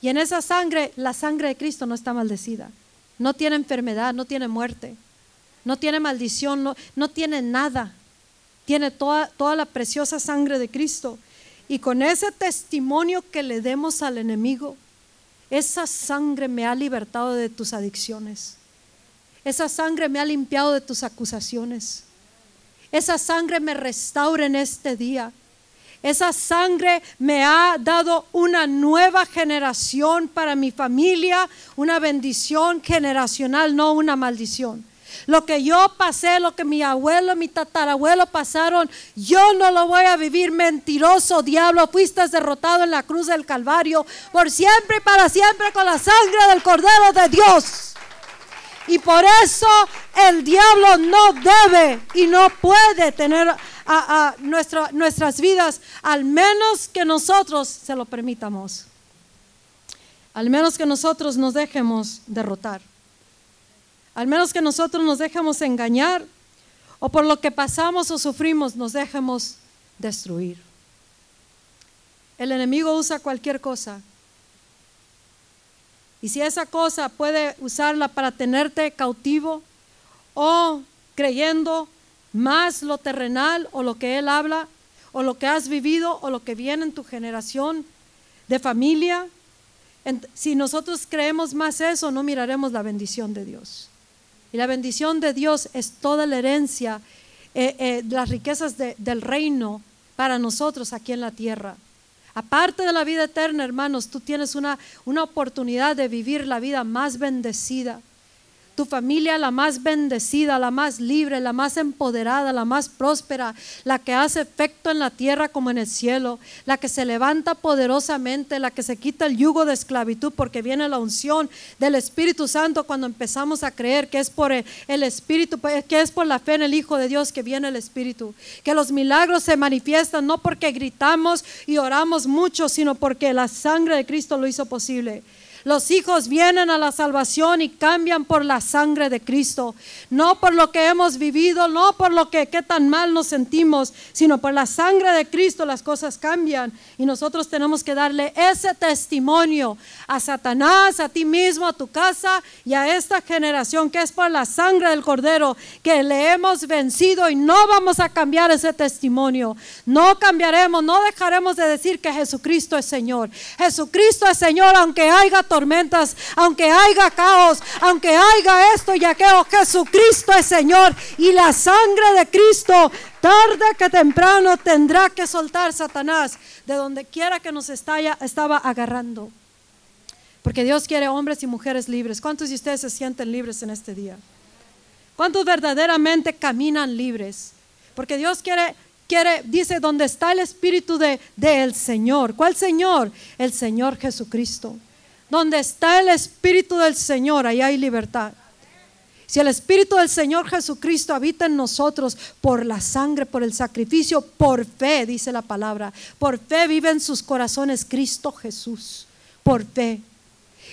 Y en esa sangre, la sangre de Cristo no está maldecida. No tiene enfermedad, no tiene muerte no tiene maldición, no, no tiene nada. Tiene toda, toda la preciosa sangre de Cristo. Y con ese testimonio que le demos al enemigo, esa sangre me ha libertado de tus adicciones. Esa sangre me ha limpiado de tus acusaciones. esa sangre me restaure en este día. Esa sangre me ha dado una nueva generación para mi familia, una bendición generacional, no una maldición. Lo que yo pasé, lo que mi abuelo, mi tatarabuelo pasaron, yo no lo voy a vivir mentiroso, diablo. Fuiste derrotado en la cruz del Calvario por siempre y para siempre con la sangre del Cordero de Dios. Y por eso el diablo no debe y no puede tener a, nuestras vidas, al menos que nosotros se lo permitamos. Al menos que nosotros nos dejemos derrotar. Al menos que nosotros nos dejemos engañar o por lo que pasamos o sufrimos nos dejemos destruir. El enemigo usa cualquier cosa. Y si esa cosa puede usarla para tenerte cautivo o creyendo más lo terrenal o lo que él habla o lo que has vivido o lo que viene en tu generación de familia, si nosotros creemos más eso, no miraremos la bendición de Dios. Y la bendición de Dios es toda la herencia, eh, eh, las riquezas del reino para nosotros aquí en la tierra. Aparte de la vida eterna, hermanos, tú tienes una, una oportunidad de vivir la vida más bendecida tu familia la más bendecida, la más libre, la más empoderada, la más próspera, la que hace efecto en la tierra como en el cielo, la que se levanta poderosamente, la que se quita el yugo de esclavitud porque viene la unción del Espíritu Santo cuando empezamos a creer que es por el Espíritu, pues, que es por la fe en el Hijo de Dios que viene el Espíritu, que los milagros se manifiestan no porque gritamos y oramos mucho, sino porque la sangre de Cristo lo hizo posible. Los hijos vienen a la salvación y cambian por la sangre de Cristo. No por lo que hemos vivido, no por lo que qué tan mal nos sentimos, sino por la sangre de Cristo las cosas cambian. Y nosotros tenemos que darle ese testimonio a Satanás, a ti mismo, a tu casa y a esta generación que es por la sangre del Cordero que le hemos vencido y no vamos a cambiar ese testimonio. No cambiaremos, no dejaremos de decir que Jesucristo es Señor. Jesucristo es Señor aunque haya tormentas, aunque haya caos, aunque haya esto y aquello, Jesucristo es Señor y la sangre de Cristo tarde que temprano tendrá que soltar Satanás de donde quiera que nos estaba agarrando. Porque Dios quiere hombres y mujeres libres. ¿Cuántos de ustedes se sienten libres en este día? ¿Cuántos verdaderamente caminan libres? Porque Dios quiere, quiere, dice, donde está el Espíritu de, del Señor. ¿Cuál Señor? El Señor Jesucristo. Donde está el Espíritu del Señor, ahí hay libertad. Si el Espíritu del Señor Jesucristo habita en nosotros por la sangre, por el sacrificio, por fe, dice la palabra, por fe vive en sus corazones Cristo Jesús, por fe.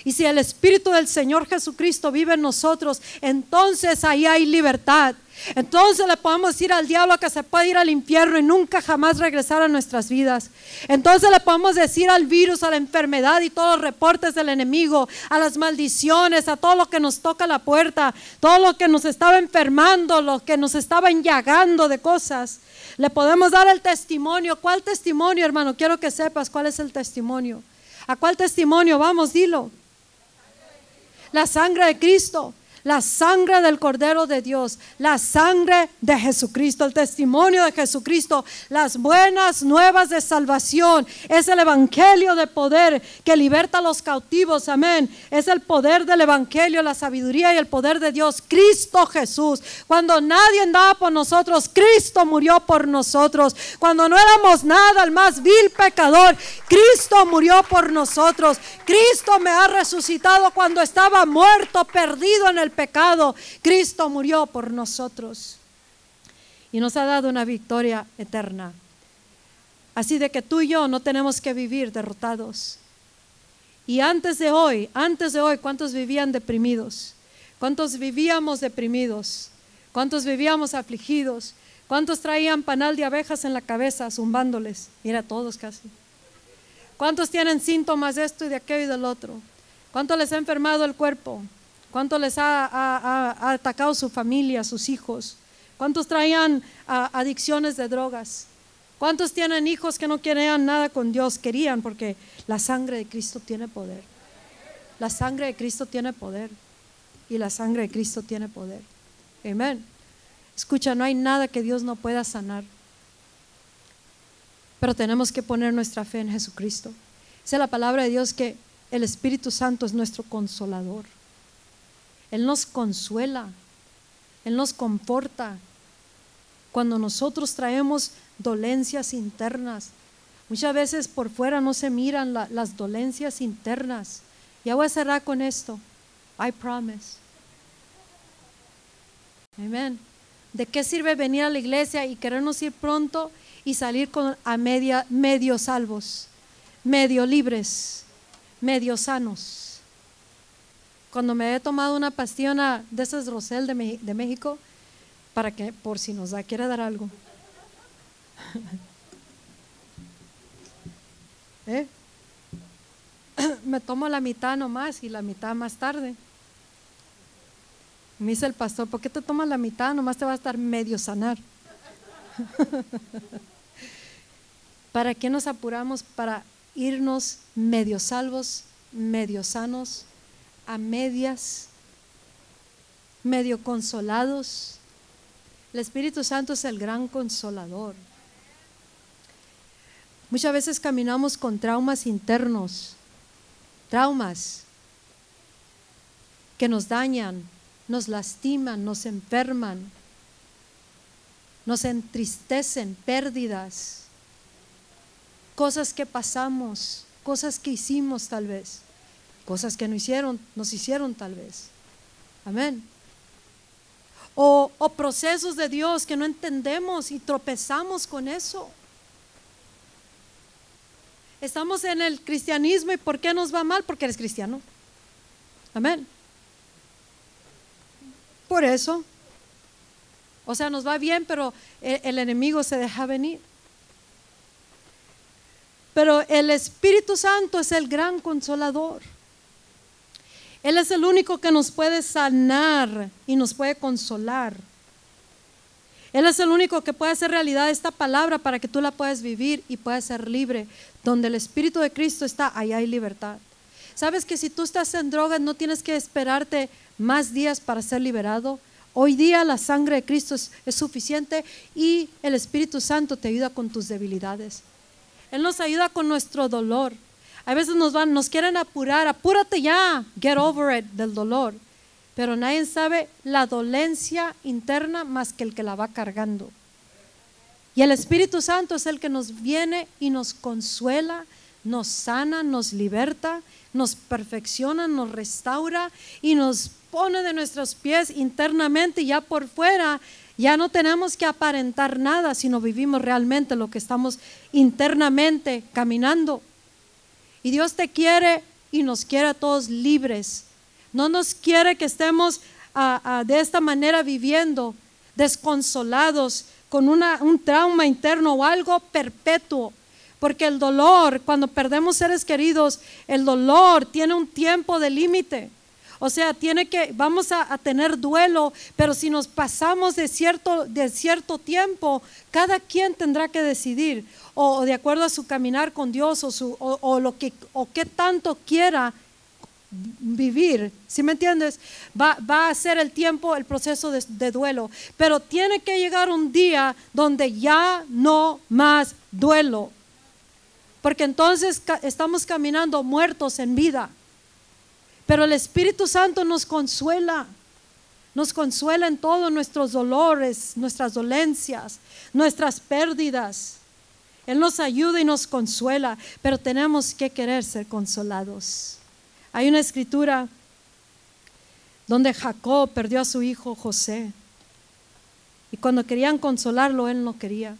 Y si el Espíritu del Señor Jesucristo vive en nosotros, entonces ahí hay libertad. Entonces le podemos decir al diablo que se puede ir al infierno y nunca jamás regresar a nuestras vidas. Entonces le podemos decir al virus, a la enfermedad y todos los reportes del enemigo, a las maldiciones, a todo lo que nos toca la puerta, todo lo que nos estaba enfermando, lo que nos estaba enllagando de cosas. Le podemos dar el testimonio. ¿Cuál testimonio, hermano? Quiero que sepas cuál es el testimonio. ¿A cuál testimonio? Vamos, dilo. La sangre de Cristo la sangre del Cordero de Dios, la sangre de Jesucristo, el testimonio de Jesucristo, las buenas nuevas de salvación. Es el Evangelio de poder que liberta a los cautivos, amén. Es el poder del Evangelio, la sabiduría y el poder de Dios, Cristo Jesús. Cuando nadie andaba por nosotros, Cristo murió por nosotros. Cuando no éramos nada, el más vil pecador, Cristo murió por nosotros. Cristo me ha resucitado cuando estaba muerto, perdido en el pecado, Cristo murió por nosotros y nos ha dado una victoria eterna. Así de que tú y yo no tenemos que vivir derrotados. Y antes de hoy, antes de hoy, ¿cuántos vivían deprimidos? ¿Cuántos vivíamos deprimidos? ¿Cuántos vivíamos afligidos? ¿Cuántos traían panal de abejas en la cabeza zumbándoles? Mira, todos casi. ¿Cuántos tienen síntomas de esto y de aquello y del otro? ¿Cuánto les ha enfermado el cuerpo? ¿Cuánto les ha, atacado su familia, sus hijos? ¿Cuántos traían adicciones de drogas? ¿Cuántos tienen hijos que no querían nada con Dios? Querían porque la sangre de Cristo tiene poder. La sangre de Cristo tiene poder. Y la sangre de Cristo tiene poder. Amén. Escucha, no hay nada que Dios no pueda sanar. Pero tenemos que poner nuestra fe en Jesucristo. Dice la palabra de Dios que el Espíritu Santo es nuestro consolador. Él nos consuela, Él nos conforta. Cuando nosotros traemos dolencias internas, muchas veces por fuera no se miran las dolencias internas. Ya voy a cerrar con esto. I promise. Amén. ¿De qué sirve venir a la iglesia y querernos ir pronto y salir con, a media, medio salvos, medio libres, medio sanos? Cuando me he tomado una pastilla de esas Rosel de, México, para que por si nos da, quiere dar algo. ¿Eh? me tomo la mitad nomás y la mitad más tarde. Me dice el pastor, ¿por qué te tomas la mitad? Nomás te va a estar medio sanar. ¿Para qué nos apuramos? Para irnos medio salvos, medio sanos, a medias, medio consolados. El Espíritu Santo es el gran consolador. Muchas veces caminamos con traumas internos, traumas que nos dañan, nos lastiman, nos enferman, nos entristecen, pérdidas, cosas que pasamos, cosas que hicimos tal vez, cosas que no hicieron, nos hicieron tal vez. Amén. O, procesos de Dios que no entendemos y tropezamos con eso. Estamos en el cristianismo y ¿por qué nos va mal? Porque eres cristiano. Amén. Por eso. O sea, nos va bien, pero el, enemigo se deja venir. Pero el Espíritu Santo es el gran consolador. Él es el único que nos puede sanar y nos puede consolar. Él es el único que puede hacer realidad esta palabra para que tú la puedas vivir y puedas ser libre. Donde el Espíritu de Cristo está, allá hay libertad. Sabes que si tú estás en drogas no tienes que esperarte más días para ser liberado. Hoy día la sangre de Cristo es, suficiente y el Espíritu Santo te ayuda con tus debilidades. Él nos ayuda con nuestro dolor. A veces nos van, nos quieren apurar, apúrate ya, get over it del dolor pero nadie sabe la dolencia interna más que el que la va cargando. Y el Espíritu Santo es el que nos viene y nos consuela, nos sana, nos liberta, nos perfecciona, nos restaura y nos pone de nuestros pies internamente y ya por fuera. Ya no tenemos que aparentar nada, sino vivimos realmente lo que estamos internamente caminando. Y Dios te quiere y nos quiere a todos libres no nos quiere que estemos de esta manera viviendo, desconsolados, con un trauma interno o algo perpetuo. Porque el dolor, cuando perdemos seres queridos, el dolor tiene un tiempo de límite. O sea, tiene que, vamos a, tener duelo, pero si nos pasamos de cierto, de cierto tiempo, cada quien tendrá que decidir, o, de acuerdo a su caminar con Dios, o, su, o, lo que, o qué tanto quiera vivir, si me entiendes? Va, a ser el tiempo, el proceso de, duelo, pero tiene que llegar un día donde ya no más duelo, porque entonces estamos caminando muertos en vida, pero el Espíritu Santo nos consuela. Nos consuela en todos nuestros dolores, nuestras dolencias, nuestras pérdidas. Él nos ayuda y nos consuela, pero tenemos que querer ser consolados. Hay una escritura donde Jacob perdió a su hijo José. Y cuando querían consolarlo, él no quería.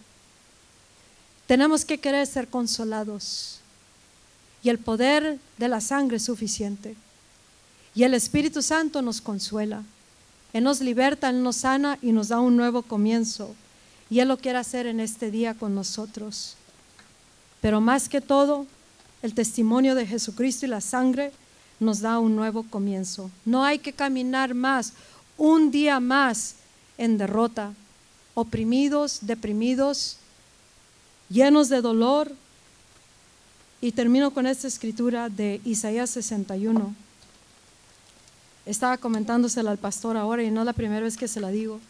Tenemos que querer ser consolados. Y el poder de la sangre es suficiente. Y el Espíritu Santo nos consuela. Él nos liberta, Él nos sana y nos da un nuevo comienzo. Y Él lo quiere hacer en este día con nosotros. Pero más que todo, el testimonio de Jesucristo y la sangre nos da un nuevo comienzo. No hay que caminar más, un día más en derrota, oprimidos, deprimidos, llenos de dolor. Y termino con esta escritura de Isaías 61. Estaba comentándosela al pastor ahora y no es la primera vez que se la digo.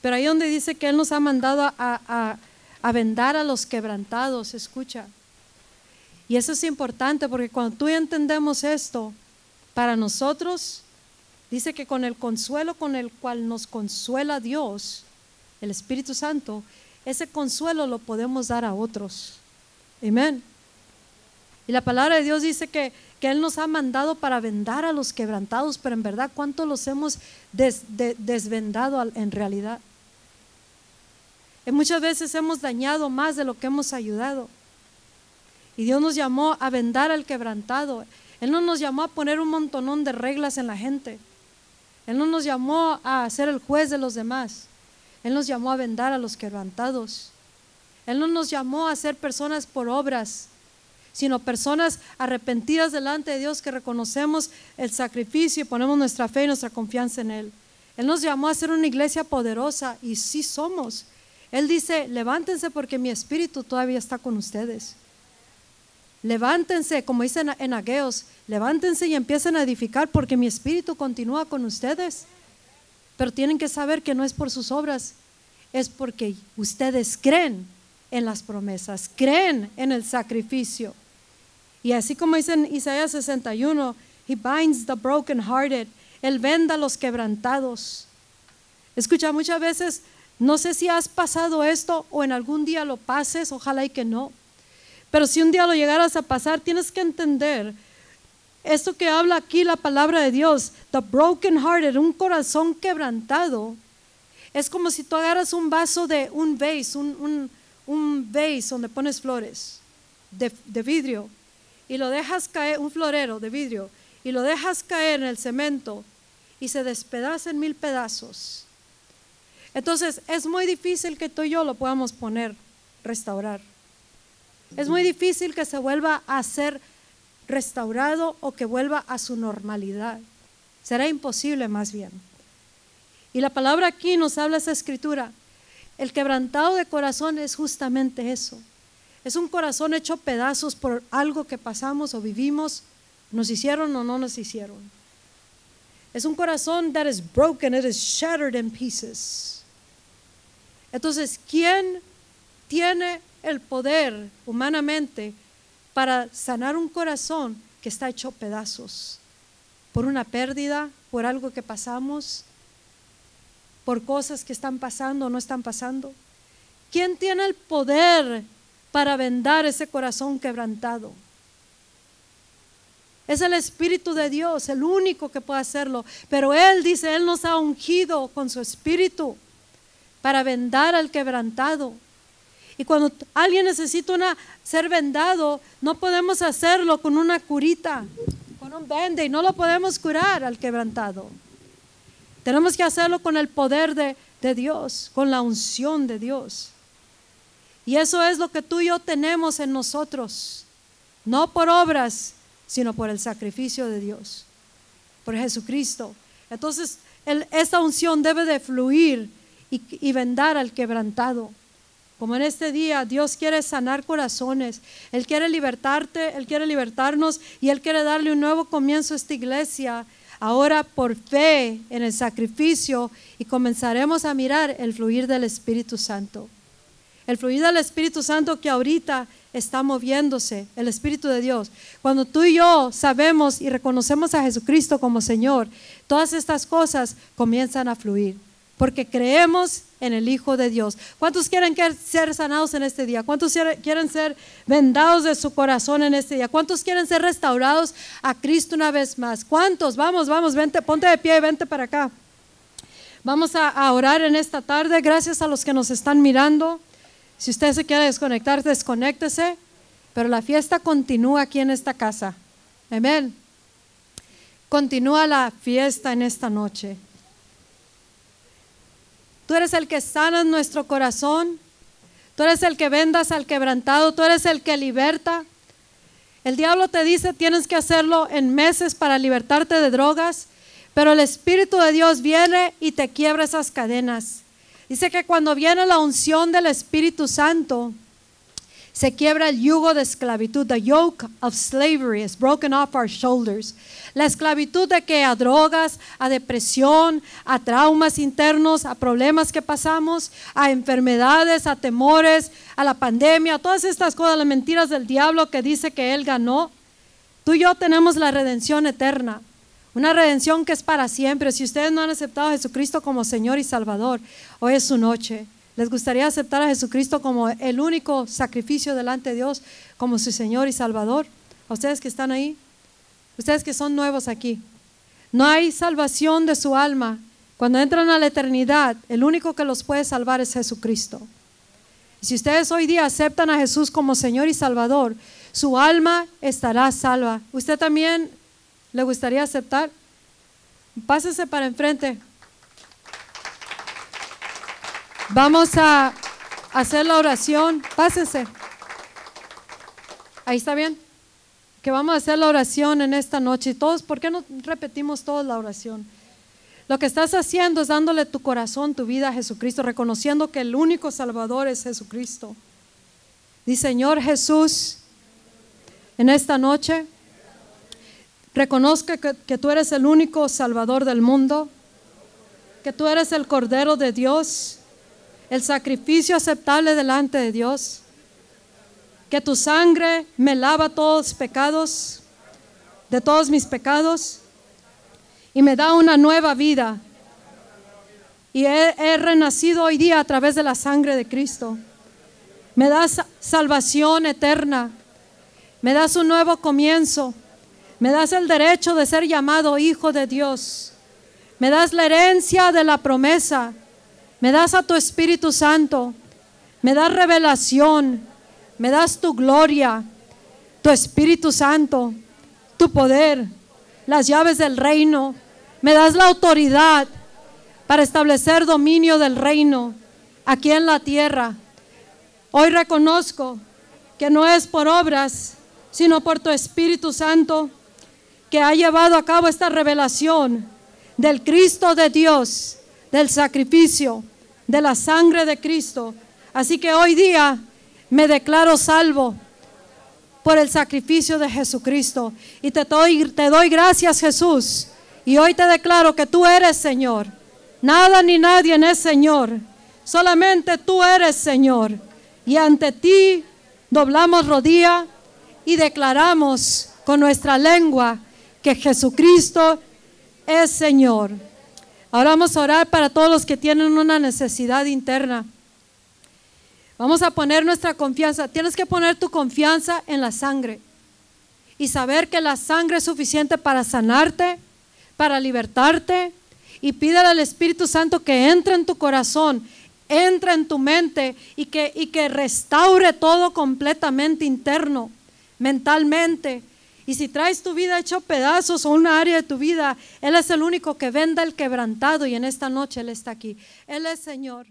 Pero ahí donde dice que Él nos ha mandado a, a, a vendar a los quebrantados, escucha. Y eso es importante porque cuando tú entendemos esto, para nosotros, dice que con el consuelo con el cual nos consuela Dios, el Espíritu Santo, ese consuelo lo podemos dar a otros. Amén. Y la palabra de Dios dice que, que Él nos ha mandado para vendar a los quebrantados, pero en verdad, ¿cuánto los hemos desvendado en realidad? Y muchas veces hemos dañado más de lo que hemos ayudado. Y Dios nos llamó a vendar al quebrantado. Él no nos llamó a poner un montonón de reglas en la gente. Él no nos llamó a ser el juez de los demás. Él nos llamó a vendar a los quebrantados. Él no nos llamó a ser personas por obras, sino personas arrepentidas delante de Dios que reconocemos el sacrificio y ponemos nuestra fe y nuestra confianza en Él. Él nos llamó a ser una iglesia poderosa y sí somos. Él dice, levántense porque mi espíritu todavía está con ustedes. Levántense, como dicen en Ageos, levántense y empiecen a edificar porque mi espíritu continúa con ustedes. Pero tienen que saber que no es por sus obras, es porque ustedes creen en las promesas, creen en el sacrificio. Y así como dice en Isaías 61, He binds the brokenhearted, Él venda a los quebrantados. Escucha, muchas veces, no sé si has pasado esto o en algún día lo pases, ojalá y que no. Pero si un día lo llegaras a pasar, tienes que entender esto que habla aquí la palabra de Dios, the broken hearted, un corazón quebrantado. Es como si tú agarras un vaso de un vase, un, un, vase donde pones flores de, de vidrio y lo dejas caer, un florero de vidrio, y lo dejas caer en el cemento y se despedaza en mil pedazos. Entonces es muy difícil que tú y yo lo podamos poner, restaurar. Es muy difícil que se vuelva a ser restaurado o que vuelva a su normalidad. Será imposible más bien. Y la palabra aquí nos habla esa escritura. El quebrantado de corazón es justamente eso. Es un corazón hecho pedazos por algo que pasamos o vivimos, nos hicieron o no nos hicieron. Es un corazón that is broken, it is shattered in pieces. Entonces, ¿quién tiene el poder humanamente para sanar un corazón que está hecho pedazos por una pérdida, por algo que pasamos, por cosas que están pasando o no están pasando. ¿Quién tiene el poder para vendar ese corazón quebrantado? Es el Espíritu de Dios, el único que puede hacerlo. Pero Él dice, Él nos ha ungido con su Espíritu para vendar al quebrantado. Y cuando alguien necesita ser vendado, no podemos hacerlo con una curita, con un vende, y no lo podemos curar al quebrantado. Tenemos que hacerlo con el poder de, de Dios, con la unción de Dios. Y eso es lo que tú y yo tenemos en nosotros, no por obras, sino por el sacrificio de Dios, por Jesucristo. Entonces, esta unción debe de fluir y, vendar al quebrantado. Como en este día Dios quiere sanar corazones, Él quiere libertarte, Él quiere libertarnos y Él quiere darle un nuevo comienzo a esta iglesia. Ahora por fe en el sacrificio y comenzaremos a mirar el fluir del Espíritu Santo. El fluir del Espíritu Santo que ahorita está moviéndose, el Espíritu de Dios. Cuando tú y yo sabemos y reconocemos a Jesucristo como Señor, todas estas cosas comienzan a fluir porque creemos en el Hijo de Dios. ¿Cuántos quieren ser sanados en este día? ¿Cuántos quieren ser vendados de su corazón en este día? ¿Cuántos quieren ser restaurados a Cristo una vez más? ¿Cuántos? Vamos, vamos, vente, ponte de pie y vente para acá. Vamos a, a orar en esta tarde. Gracias a los que nos están mirando. Si usted se quiere desconectar, desconéctese. Pero la fiesta continúa aquí en esta casa. Amén. Continúa la fiesta en esta noche. Tú eres el que sana nuestro corazón. Tú eres el que vendas al quebrantado. Tú eres el que liberta. El diablo te dice tienes que hacerlo en meses para libertarte de drogas, pero el Espíritu de Dios viene y te quiebra esas cadenas. Dice que cuando viene la unción del Espíritu Santo, Se quiebra el yugo de esclavitud. The yoke of slavery is broken off our shoulders. La esclavitud de que a drogas, a depresión, a traumas internos, a problemas que pasamos, a enfermedades, a temores, a la pandemia, a todas estas cosas, las mentiras del diablo que dice que él ganó. Tú y yo tenemos la redención eterna. Una redención que es para siempre. Si ustedes no han aceptado a Jesucristo como Señor y Salvador, hoy es su noche. ¿Les gustaría aceptar a Jesucristo como el único sacrificio delante de Dios, como su Señor y Salvador? A ustedes que están ahí, ustedes que son nuevos aquí. No hay salvación de su alma. Cuando entran a la eternidad, el único que los puede salvar es Jesucristo. Si ustedes hoy día aceptan a Jesús como Señor y Salvador, su alma estará salva. ¿Usted también le gustaría aceptar? Pásese para enfrente. Vamos a hacer la oración. Pásense. Ahí está bien. Que vamos a hacer la oración en esta noche. Todos, ¿por qué no repetimos todos la oración? Lo que estás haciendo es dándole tu corazón, tu vida a Jesucristo, reconociendo que el único Salvador es Jesucristo. Dice, Señor Jesús, en esta noche, reconozca que, que tú eres el único Salvador del mundo, que tú eres el Cordero de Dios el sacrificio aceptable delante de Dios. Que tu sangre me lava todos pecados, de todos mis pecados, y me da una nueva vida. Y he, renacido hoy día a través de la sangre de Cristo. Me das salvación eterna. Me das un nuevo comienzo. Me das el derecho de ser llamado hijo de Dios. Me das la herencia de la promesa me das a tu Espíritu Santo, me das revelación, me das tu gloria, tu Espíritu Santo, tu poder, las llaves del reino, me das la autoridad para establecer dominio del reino aquí en la tierra. Hoy reconozco que no es por obras, sino por tu Espíritu Santo que ha llevado a cabo esta revelación del Cristo de Dios, del sacrificio, de la sangre de Cristo. Así que hoy día me declaro salvo por el sacrificio de Jesucristo. Y te doy, gracias Jesús. Y hoy te declaro que tú eres Señor. Nada ni nadie es Señor. Solamente tú eres Señor. Y ante ti doblamos rodilla y declaramos con nuestra lengua que Jesucristo es Señor. Ahora vamos a orar para todos los que tienen una necesidad interna. Vamos a poner nuestra confianza. Tienes que poner tu confianza en la sangre y saber que la sangre es suficiente para sanarte, para libertarte. Y pídele al Espíritu Santo que entre en tu corazón, entre en tu mente y que, y que restaure todo completamente interno, mentalmente, y si traes tu vida hecho pedazos o una área de tu vida, Él es el único que venda el quebrantado y en esta noche Él está aquí. Él es Señor.